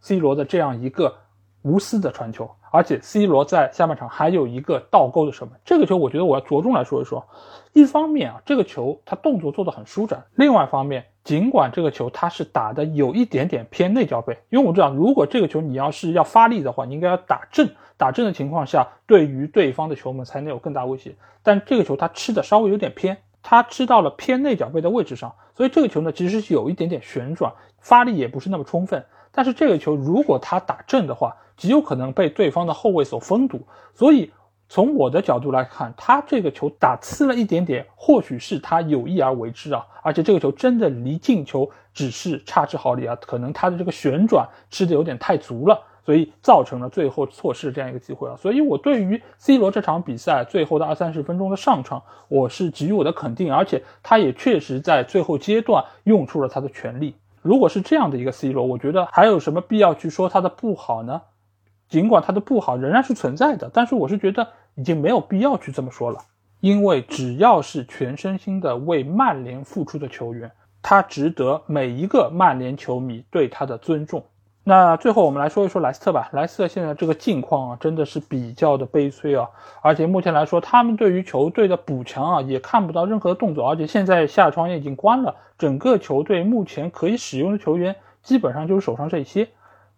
C 罗的这样一个无私的传球。而且 C 罗在下半场还有一个倒钩的射门，这个球我觉得我要着重来说一说。一方面啊，这个球他动作做得很舒展；另外一方面，尽管这个球他是打的有一点点偏内脚背，因为我知道如果这个球你要是要发力的话，你应该要打正，打正的情况下，对于对方的球门才能有更大威胁。但这个球他吃的稍微有点偏，他吃到了偏内脚背的位置上，所以这个球呢其实是有一点点旋转，发力也不是那么充分。但是这个球如果他打正的话，极有可能被对方的后卫所封堵，所以从我的角度来看，他这个球打呲了一点点，或许是他有意而为之啊，而且这个球真的离进球只是差之毫厘啊，可能他的这个旋转吃的有点太足了，所以造成了最后错失这样一个机会啊，所以我对于 C 罗这场比赛最后的二三十分钟的上场，我是给予我的肯定，而且他也确实在最后阶段用出了他的全力。如果是这样的一个 C 罗，我觉得还有什么必要去说他的不好呢？尽管他的不好仍然是存在的，但是我是觉得已经没有必要去这么说了，因为只要是全身心的为曼联付出的球员，他值得每一个曼联球迷对他的尊重。那最后我们来说一说莱斯特吧，莱斯特现在这个境况啊，真的是比较的悲催啊，而且目前来说，他们对于球队的补强啊，也看不到任何的动作，而且现在夏窗也已经关了，整个球队目前可以使用的球员基本上就是手上这些。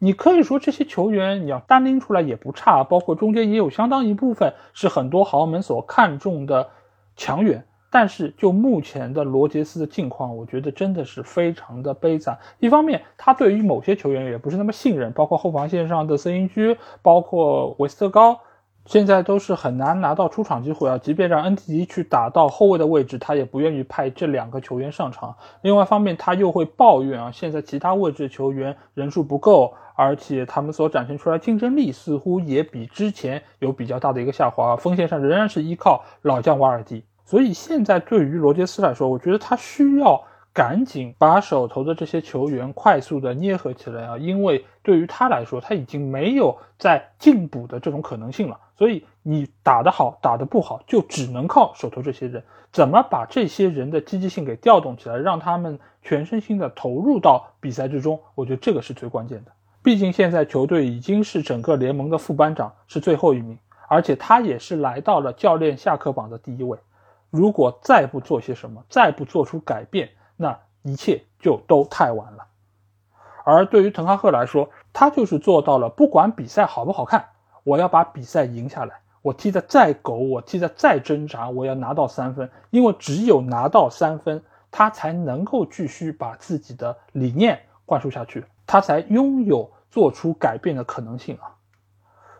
你可以说这些球员，你要单拎出来也不差，包括中间也有相当一部分是很多豪门所看重的强援。但是就目前的罗杰斯的境况，我觉得真的是非常的悲惨。一方面，他对于某些球员也不是那么信任，包括后防线上的瑟因居，包括韦斯特高。现在都是很难拿到出场机会啊！即便让恩迪迪去打到后卫的位置，他也不愿意派这两个球员上场。另外一方面，他又会抱怨啊，现在其他位置球员人数不够，而且他们所展现出来竞争力似乎也比之前有比较大的一个下滑。锋线上仍然是依靠老将瓦尔迪，所以现在对于罗杰斯来说，我觉得他需要。赶紧把手头的这些球员快速的捏合起来啊！因为对于他来说，他已经没有在进补的这种可能性了。所以你打得好，打得不好，就只能靠手头这些人。怎么把这些人的积极性给调动起来，让他们全身心的投入到比赛之中？我觉得这个是最关键的。毕竟现在球队已经是整个联盟的副班长，是最后一名，而且他也是来到了教练下课榜的第一位。如果再不做些什么，再不做出改变，那一切就都太晚了。而对于滕哈赫来说，他就是做到了，不管比赛好不好看，我要把比赛赢下来。我踢得再狗，我踢得再挣扎，我要拿到三分，因为只有拿到三分，他才能够继续把自己的理念灌输下去，他才拥有做出改变的可能性啊。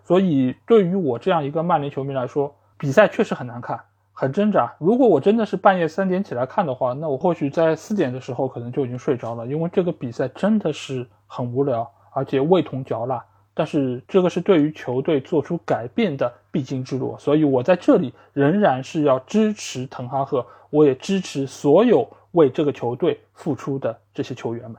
所以，对于我这样一个曼联球迷来说，比赛确实很难看，很挣扎。如果我真的是半夜三点起来看的话，那我或许在四点的时候可能就已经睡着了，因为这个比赛真的是很无聊，而且味同嚼蜡。但是这个是对于球队做出改变的必经之路，所以我在这里仍然是要支持滕哈赫，我也支持所有为这个球队付出的这些球员们。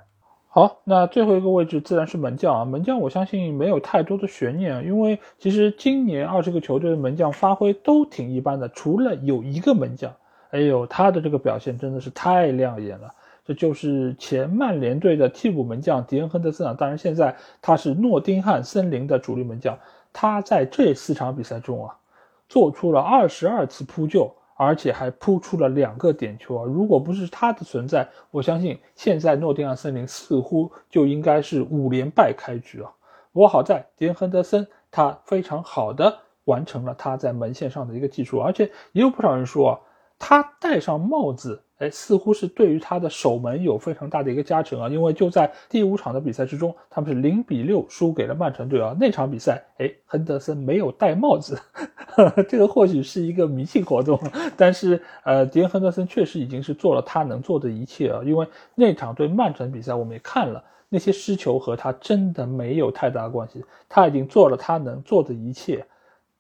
好，那最后一个位置自然是门将啊，门将我相信没有太多的悬念啊，因为其实今年二十个球队的门将发挥都挺一般的，除了有一个门将，哎呦，他的这个表现真的是太亮眼了。这就是前曼联队的替补门将迪恩·亨德森啊，当然现在他是诺丁汉森林的主力门将。他在这四场比赛中啊，做出了二十二次扑救，而且还扑出了两个点球啊！如果不是他的存在，我相信现在诺丁汉森林似乎就应该是五连败开局啊！不过好在迪恩·亨德森他非常好的完成了他在门线上的一个技术，而且也有不少人说啊，他戴上帽子。哎，似乎是对于他的守门有非常大的一个加成啊！因为就在第五场的比赛之中，他们是零比六输给了曼城队啊。那场比赛，哎，亨德森没有戴帽子，这个或许是一个迷信活动，但是呃，迪恩·亨德森确实已经是做了他能做的一切啊。因为那场对曼城比赛，我们也看了，那些失球和他真的没有太大的关系，他已经做了他能做的一切，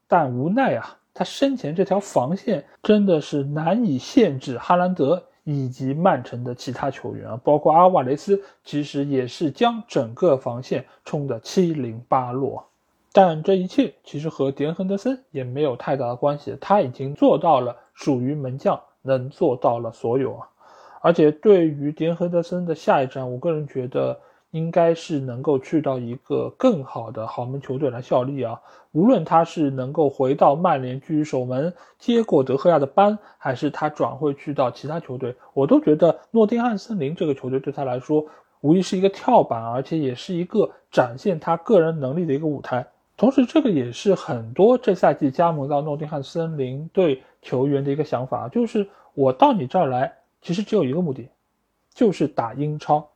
但无奈啊，他身前这条防线真的是难以限制哈兰德。以及曼城的其他球员啊，包括阿瓦雷斯，其实也是将整个防线冲得七零八落。但这一切其实和迪恩·亨德森也没有太大的关系，他已经做到了属于门将能做到了所有啊。而且对于迪恩·亨德森的下一站，我个人觉得。应该是能够去到一个更好的豪门球队来效力啊！无论他是能够回到曼联继续守门，接过德赫亚的班，还是他转会去到其他球队，我都觉得诺丁汉森林这个球队对他来说，无疑是一个跳板，而且也是一个展现他个人能力的一个舞台。同时，这个也是很多这赛季加盟到诺丁汉森林队球员的一个想法，就是我到你这儿来，其实只有一个目的，就是打英超。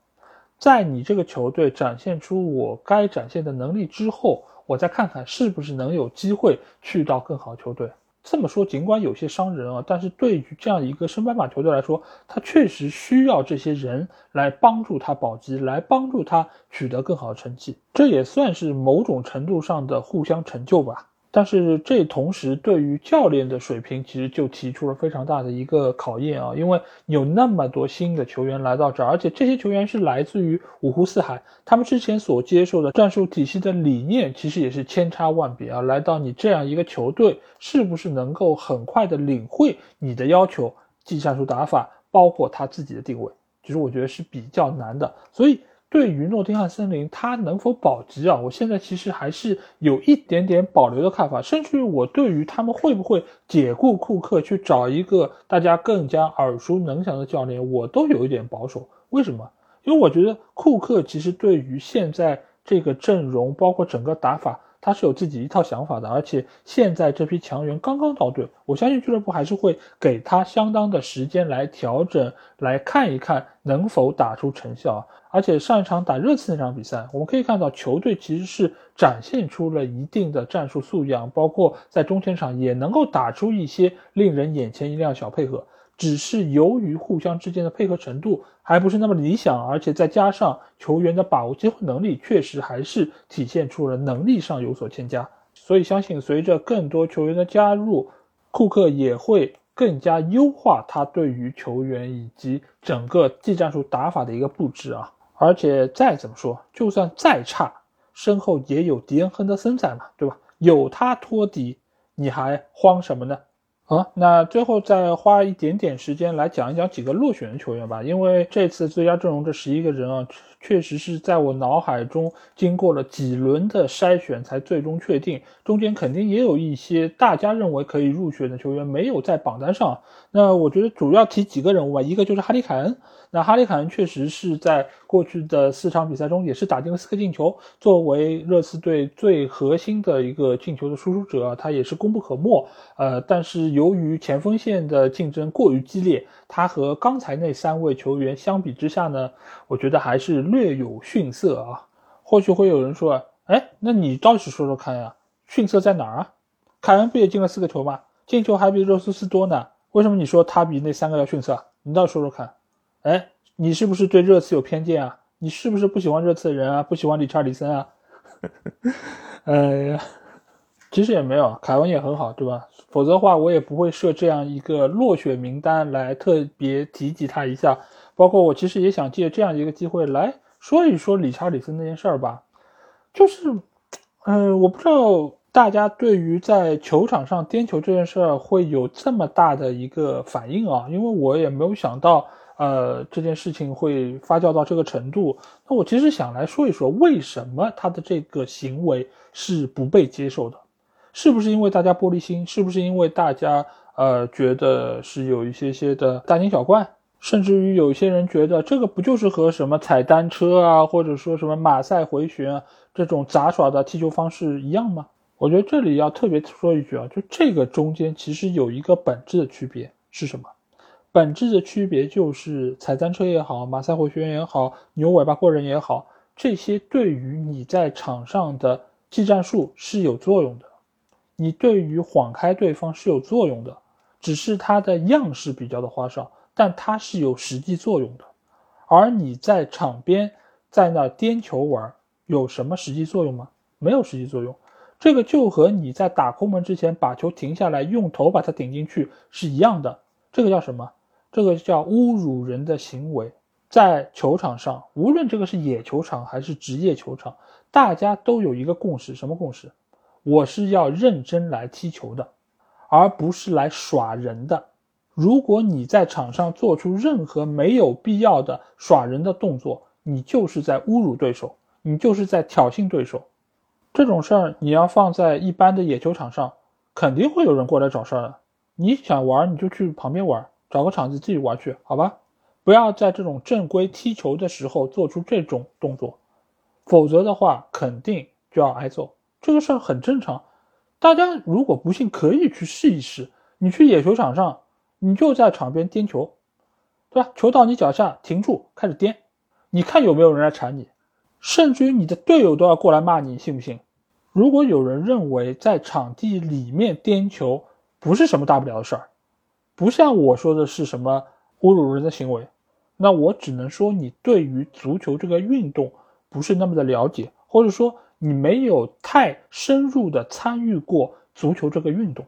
在你这个球队展现出我该展现的能力之后，我再看看是不是能有机会去到更好球队。这么说，尽管有些伤人啊，但是对于这样一个升班马球队来说，他确实需要这些人来帮助他保级，来帮助他取得更好的成绩。这也算是某种程度上的互相成就吧。但是这同时对于教练的水平，其实就提出了非常大的一个考验啊！因为有那么多新的球员来到这儿，而且这些球员是来自于五湖四海，他们之前所接受的战术体系的理念，其实也是千差万别啊！来到你这样一个球队，是不是能够很快的领会你的要求、技战术打法，包括他自己的定位？其实我觉得是比较难的，所以。对于诺丁汉森林，他能否保级啊？我现在其实还是有一点点保留的看法，甚至于我对于他们会不会解雇库克去找一个大家更加耳熟能详的教练，我都有一点保守。为什么？因为我觉得库克其实对于现在这个阵容，包括整个打法。他是有自己一套想法的，而且现在这批强援刚刚到队，我相信俱乐部还是会给他相当的时间来调整，来看一看能否打出成效。而且上一场打热刺那场比赛，我们可以看到球队其实是展现出了一定的战术素养，包括在中前场也能够打出一些令人眼前一亮小配合。只是由于互相之间的配合程度还不是那么理想，而且再加上球员的把握机会能力，确实还是体现出了能力上有所欠佳。所以相信随着更多球员的加入，库克也会更加优化他对于球员以及整个技战术打法的一个布置啊。而且再怎么说，就算再差，身后也有迪恩·亨德森在嘛，对吧？有他托底。你还慌什么呢？好，那最后再花一点点时间来讲一讲几个落选的球员吧，因为这次最佳阵容这十一个人啊，确实是在我脑海中经过了几轮的筛选才最终确定，中间肯定也有一些大家认为可以入选的球员没有在榜单上。那我觉得主要提几个人物吧，一个就是哈利凯恩。那哈利凯恩确实是在过去的四场比赛中也是打进了四个进球，作为热刺队最核心的一个进球的输出者，他也是功不可没。呃，但是由于前锋线的竞争过于激烈，他和刚才那三位球员相比之下呢，我觉得还是略有逊色啊。或许会有人说，哎，那你倒是说说看呀，逊色在哪儿啊？凯恩不也进了四个球吗？进球还比热苏斯多呢，为什么你说他比那三个要逊色？你倒说说看。哎，你是不是对热刺有偏见啊？你是不是不喜欢热刺的人啊？不喜欢理查里森啊？哎呀，其实也没有，凯文也很好，对吧？否则的话，我也不会设这样一个落选名单来特别提及他一下。包括我其实也想借这样一个机会来说一说理查里森那件事儿吧。就是，嗯，我不知道大家对于在球场上颠球这件事儿会有这么大的一个反应啊，因为我也没有想到。呃，这件事情会发酵到这个程度，那我其实想来说一说，为什么他的这个行为是不被接受的？是不是因为大家玻璃心？是不是因为大家呃觉得是有一些些的大惊小怪？甚至于有些人觉得这个不就是和什么踩单车啊，或者说什么马赛回旋啊这种杂耍的踢球方式一样吗？我觉得这里要特别说一句啊，就这个中间其实有一个本质的区别是什么？本质的区别就是踩单车也好，马赛回旋也好，牛尾巴过人也好，这些对于你在场上的技战术是有作用的，你对于晃开对方是有作用的，只是它的样式比较的花哨，但它是有实际作用的。而你在场边在那颠球玩，有什么实际作用吗？没有实际作用。这个就和你在打空门之前把球停下来，用头把它顶进去是一样的。这个叫什么？这个叫侮辱人的行为，在球场上，无论这个是野球场还是职业球场，大家都有一个共识，什么共识？我是要认真来踢球的，而不是来耍人的。如果你在场上做出任何没有必要的耍人的动作，你就是在侮辱对手，你就是在挑衅对手。这种事儿你要放在一般的野球场上，肯定会有人过来找事儿的。你想玩，你就去旁边玩。找个场子自己玩去，好吧，不要在这种正规踢球的时候做出这种动作，否则的话肯定就要挨揍。这个事儿很正常，大家如果不信可以去试一试。你去野球场上，你就在场边颠球，对吧？球到你脚下停住，开始颠，你看有没有人来缠你，甚至于你的队友都要过来骂你，信不信？如果有人认为在场地里面颠球不是什么大不了的事儿。不像我说的是什么侮辱人的行为，那我只能说你对于足球这个运动不是那么的了解，或者说你没有太深入的参与过足球这个运动。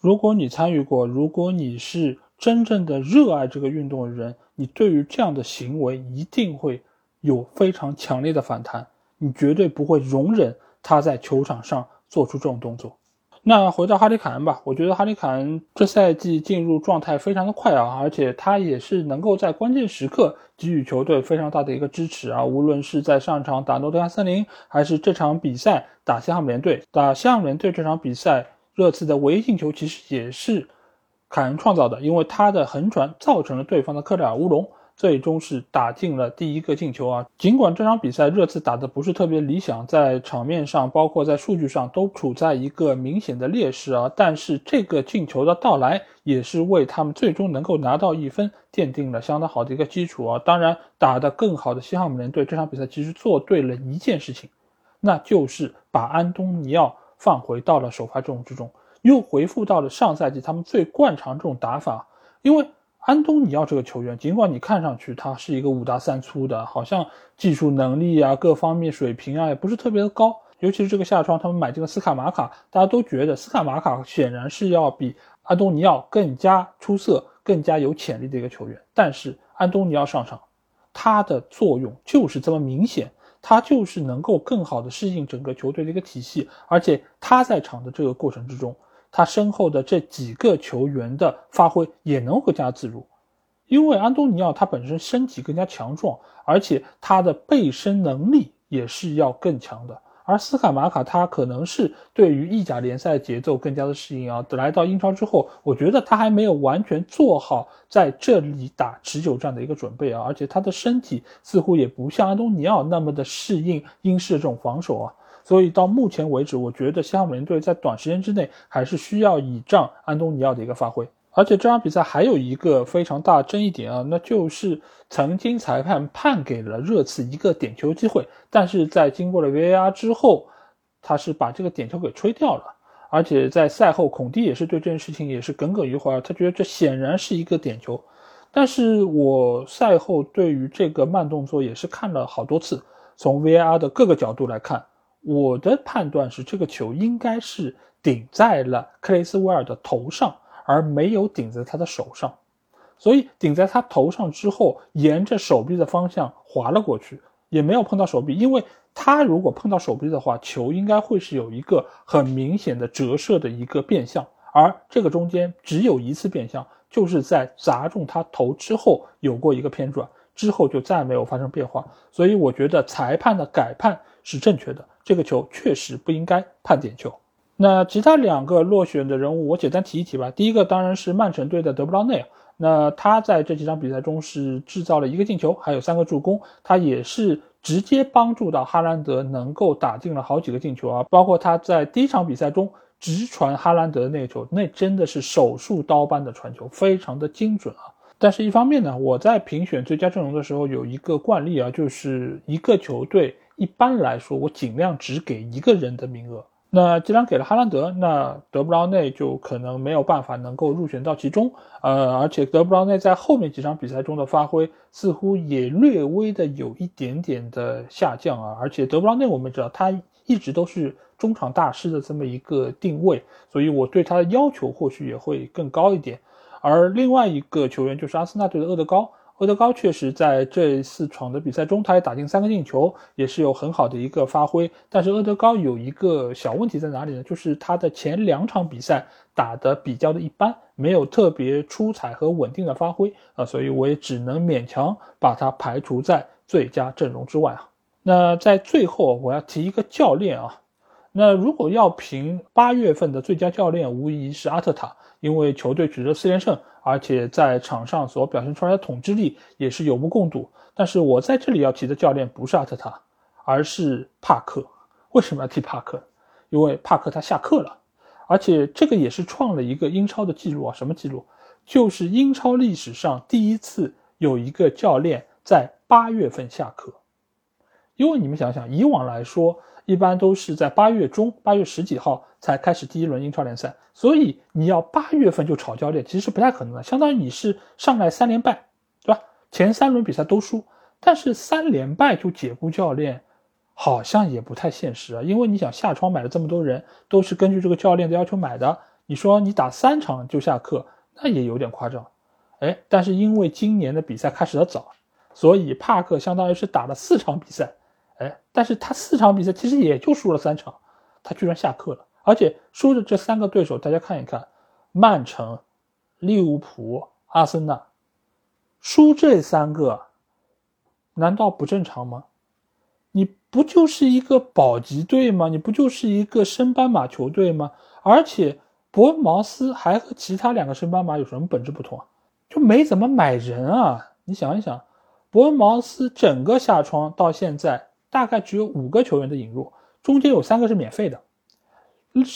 如果你参与过，如果你是真正的热爱这个运动的人，你对于这样的行为一定会有非常强烈的反弹，你绝对不会容忍他在球场上做出这种动作。那回到哈里凯恩吧，我觉得哈里凯恩这赛季进入状态非常的快啊，而且他也是能够在关键时刻给予球队非常大的一个支持啊。无论是在上场打诺丁汉森林，还是这场比赛打西汉姆联队，打西汉姆联队这场比赛，热刺的唯一进球其实也是凯恩创造的，因为他的横传造成了对方的克莱尔乌龙。最终是打进了第一个进球啊！尽管这场比赛热刺打的不是特别理想，在场面上，包括在数据上都处在一个明显的劣势啊，但是这个进球的到来也是为他们最终能够拿到一分奠定了相当好的一个基础啊！当然，打得更好的西汉姆联队这场比赛其实做对了一件事情，那就是把安东尼奥放回到了首发阵容之中，又回复到了上赛季他们最惯常这种打法，因为。安东尼奥这个球员，尽管你看上去他是一个五大三粗的，好像技术能力啊、各方面水平啊也不是特别的高。尤其是这个夏窗，他们买进了斯卡马卡，大家都觉得斯卡马卡显然是要比安东尼奥更加出色、更加有潜力的一个球员。但是安东尼奥上场，他的作用就是这么明显，他就是能够更好的适应整个球队的一个体系，而且他在场的这个过程之中。他身后的这几个球员的发挥也能更加自如。因为安东尼奥他本身身体更加强壮，而且他的背身能力也是要更强的。而斯卡马卡他可能是对于意甲联赛节奏更加的适应啊，来到英超之后，我觉得他还没有完全做好在这里打持久战的一个准备啊，而且他的身体似乎也不像安东尼奥那么的适应英式这种防守啊，所以到目前为止，我觉得西汉姆联队在短时间之内还是需要倚仗安东尼奥的一个发挥。而且这场比赛还有一个非常大争议点啊，那就是曾经裁判判给了热刺一个点球机会，但是在经过了 VAR 之后，他是把这个点球给吹掉了。而且在赛后，孔蒂也是对这件事情也是耿耿于怀，他觉得这显然是一个点球。但是我赛后对于这个慢动作也是看了好多次，从 VAR 的各个角度来看，我的判断是这个球应该是顶在了克雷斯维尔的头上。而没有顶在他的手上，所以顶在他头上之后，沿着手臂的方向滑了过去，也没有碰到手臂。因为他如果碰到手臂的话，球应该会是有一个很明显的折射的一个变向，而这个中间只有一次变向，就是在砸中他头之后有过一个偏转，之后就再没有发生变化。所以我觉得裁判的改判是正确的，这个球确实不应该判点球。那其他两个落选的人物，我简单提一提吧。第一个当然是曼城队的德布劳内，那他在这几场比赛中是制造了一个进球，还有三个助攻，他也是直接帮助到哈兰德能够打进了好几个进球啊。包括他在第一场比赛中直传哈兰德的那个球，那真的是手术刀般的传球，非常的精准啊。但是，一方面呢，我在评选最佳阵容的时候有一个惯例啊，就是一个球队一般来说我尽量只给一个人的名额。那既然给了哈兰德，那德布劳内就可能没有办法能够入选到其中。呃，而且德布劳内在后面几场比赛中的发挥似乎也略微的有一点点的下降啊。而且德布劳内我们知道他一直都是中场大师的这么一个定位，所以我对他的要求或许也会更高一点。而另外一个球员就是阿森纳队的厄德高。厄德高确实在这四场的比赛中，他也打进三个进球，也是有很好的一个发挥。但是厄德高有一个小问题在哪里呢？就是他的前两场比赛打得比较的一般，没有特别出彩和稳定的发挥啊，所以我也只能勉强把他排除在最佳阵容之外啊。那在最后，我要提一个教练啊。那如果要评八月份的最佳教练，无疑是阿特塔，因为球队取得四连胜。而且在场上所表现出来的统治力也是有目共睹。但是我在这里要提的教练不是阿特塔，而是帕克。为什么要提帕克？因为帕克他下课了，而且这个也是创了一个英超的记录啊！什么记录？就是英超历史上第一次有一个教练在八月份下课。因为你们想想，以往来说。一般都是在八月中，八月十几号才开始第一轮英超联赛，所以你要八月份就炒教练，其实不太可能的。相当于你是上来三连败，对吧？前三轮比赛都输，但是三连败就解雇教练，好像也不太现实啊。因为你想下窗买了这么多人，都是根据这个教练的要求买的，你说你打三场就下课，那也有点夸张。哎，但是因为今年的比赛开始的早，所以帕克相当于是打了四场比赛。哎，但是他四场比赛其实也就输了三场，他居然下课了，而且输的这三个对手，大家看一看，曼城、利物浦、阿森纳，输这三个，难道不正常吗？你不就是一个保级队吗？你不就是一个升班马球队吗？而且伯恩茅斯还和其他两个升班马有什么本质不同啊？就没怎么买人啊！你想一想，伯恩茅斯整个下窗到现在。大概只有五个球员的引入，中间有三个是免费的，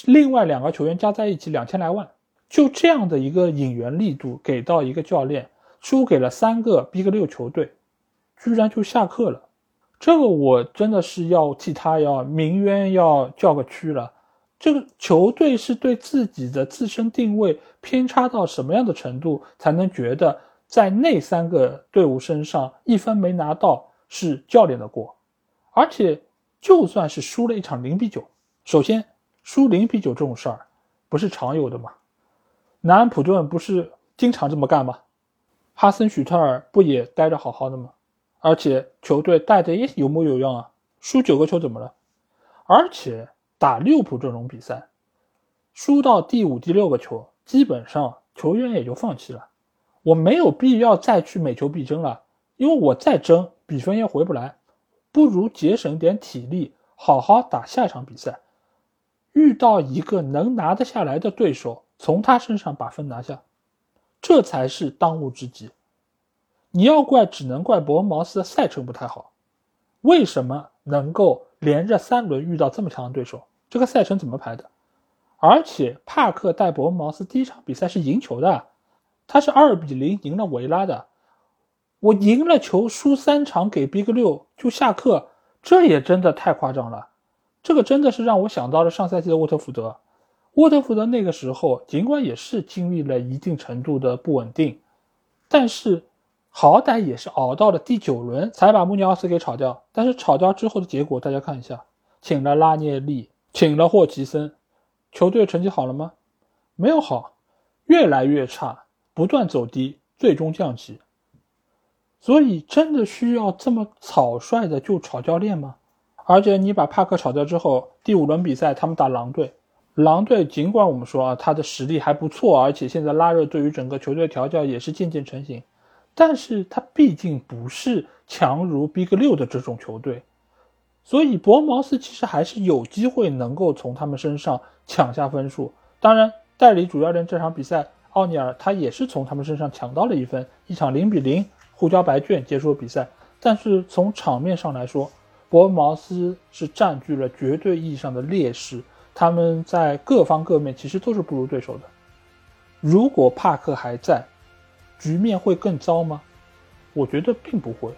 另外两个球员加在一起两千来万，就这样的一个引援力度给到一个教练，输给了三个 B 个六球队，居然就下课了，这个我真的是要替他要鸣冤要叫个屈了。这个球队是对自己的自身定位偏差到什么样的程度，才能觉得在那三个队伍身上一分没拿到是教练的锅？而且，就算是输了一场零比九，首先输零比九这种事儿，不是常有的吗？南安普顿不是经常这么干吗？哈森许特尔不也待着好好的吗？而且球队带的也有模有样啊，输九个球怎么了？而且打利物浦这种比赛，输到第五、第六个球，基本上球员也就放弃了。我没有必要再去每球必争了，因为我再争比分也回不来，不如节省点体力，好好打下一场比赛。遇到一个能拿得下来的对手，从他身上把分拿下，这才是当务之急。你要怪，只能怪伯恩茅斯的赛程不太好。为什么能够连着三轮遇到这么强的对手？这个赛程怎么排的？而且帕克带伯恩茅斯第一场比赛是赢球的，他是二比零赢了维拉的。我赢了球，输三场给 Big 六就下课，这也真的太夸张了。这个真的是让我想到了上赛季的沃特福德。沃特福德那个时候尽管也是经历了一定程度的不稳定，但是好歹也是熬到了第九轮才把穆尼奥斯给炒掉。但是炒掉之后的结果，大家看一下，请了拉涅利，请了霍奇森，球队成绩好了吗？没有好，越来越差，不断走低，最终降级。所以真的需要这么草率的就炒教练吗？而且你把帕克炒掉之后，第五轮比赛他们打狼队，狼队尽管我们说啊他的实力还不错，而且现在拉热对于整个球队调教也是渐渐成型，但是他毕竟不是强如 Big 六的这种球队，所以博茅斯其实还是有机会能够从他们身上抢下分数。当然，代理主教练这场比赛，奥尼尔他也是从他们身上抢到了一分，一场零比零互交白卷结束了比赛。但是从场面上来说，伯恩茅斯是占据了绝对意义上的劣势，他们在各方各面其实都是不如对手的。如果帕克还在，局面会更糟吗？我觉得并不会，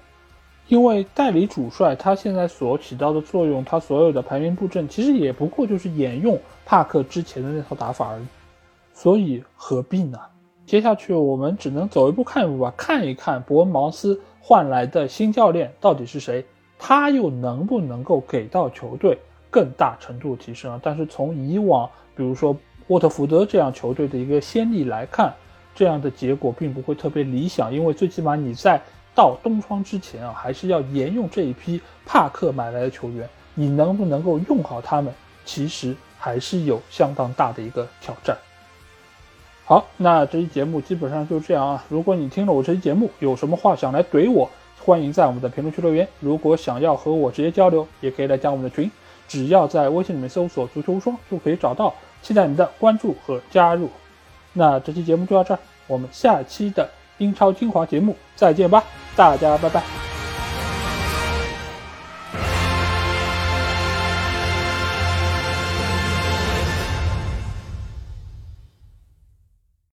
因为代理主帅他现在所起到的作用，他所有的排兵布阵其实也不过就是沿用帕克之前的那套打法而已，所以何必呢？接下去我们只能走一步看一步吧，看一看伯恩茅斯换来的新教练到底是谁。他又能不能够给到球队更大程度提升啊？但是从以往，比如说沃特福德这样球队的一个先例来看，这样的结果并不会特别理想。因为最起码你在到冬窗之前啊，还是要沿用这一批帕克买来的球员，你能不能够用好他们，其实还是有相当大的一个挑战。好，那这期节目基本上就这样啊。如果你听了我这期节目，有什么话想来怼我？欢迎在我们的评论区留言。如果想要和我直接交流，也可以来加我们的群，只要在微信里面搜索“足球无双”就可以找到。期待您的关注和加入。那这期节目就到这儿，我们下期的英超精华节目再见吧，大家拜拜。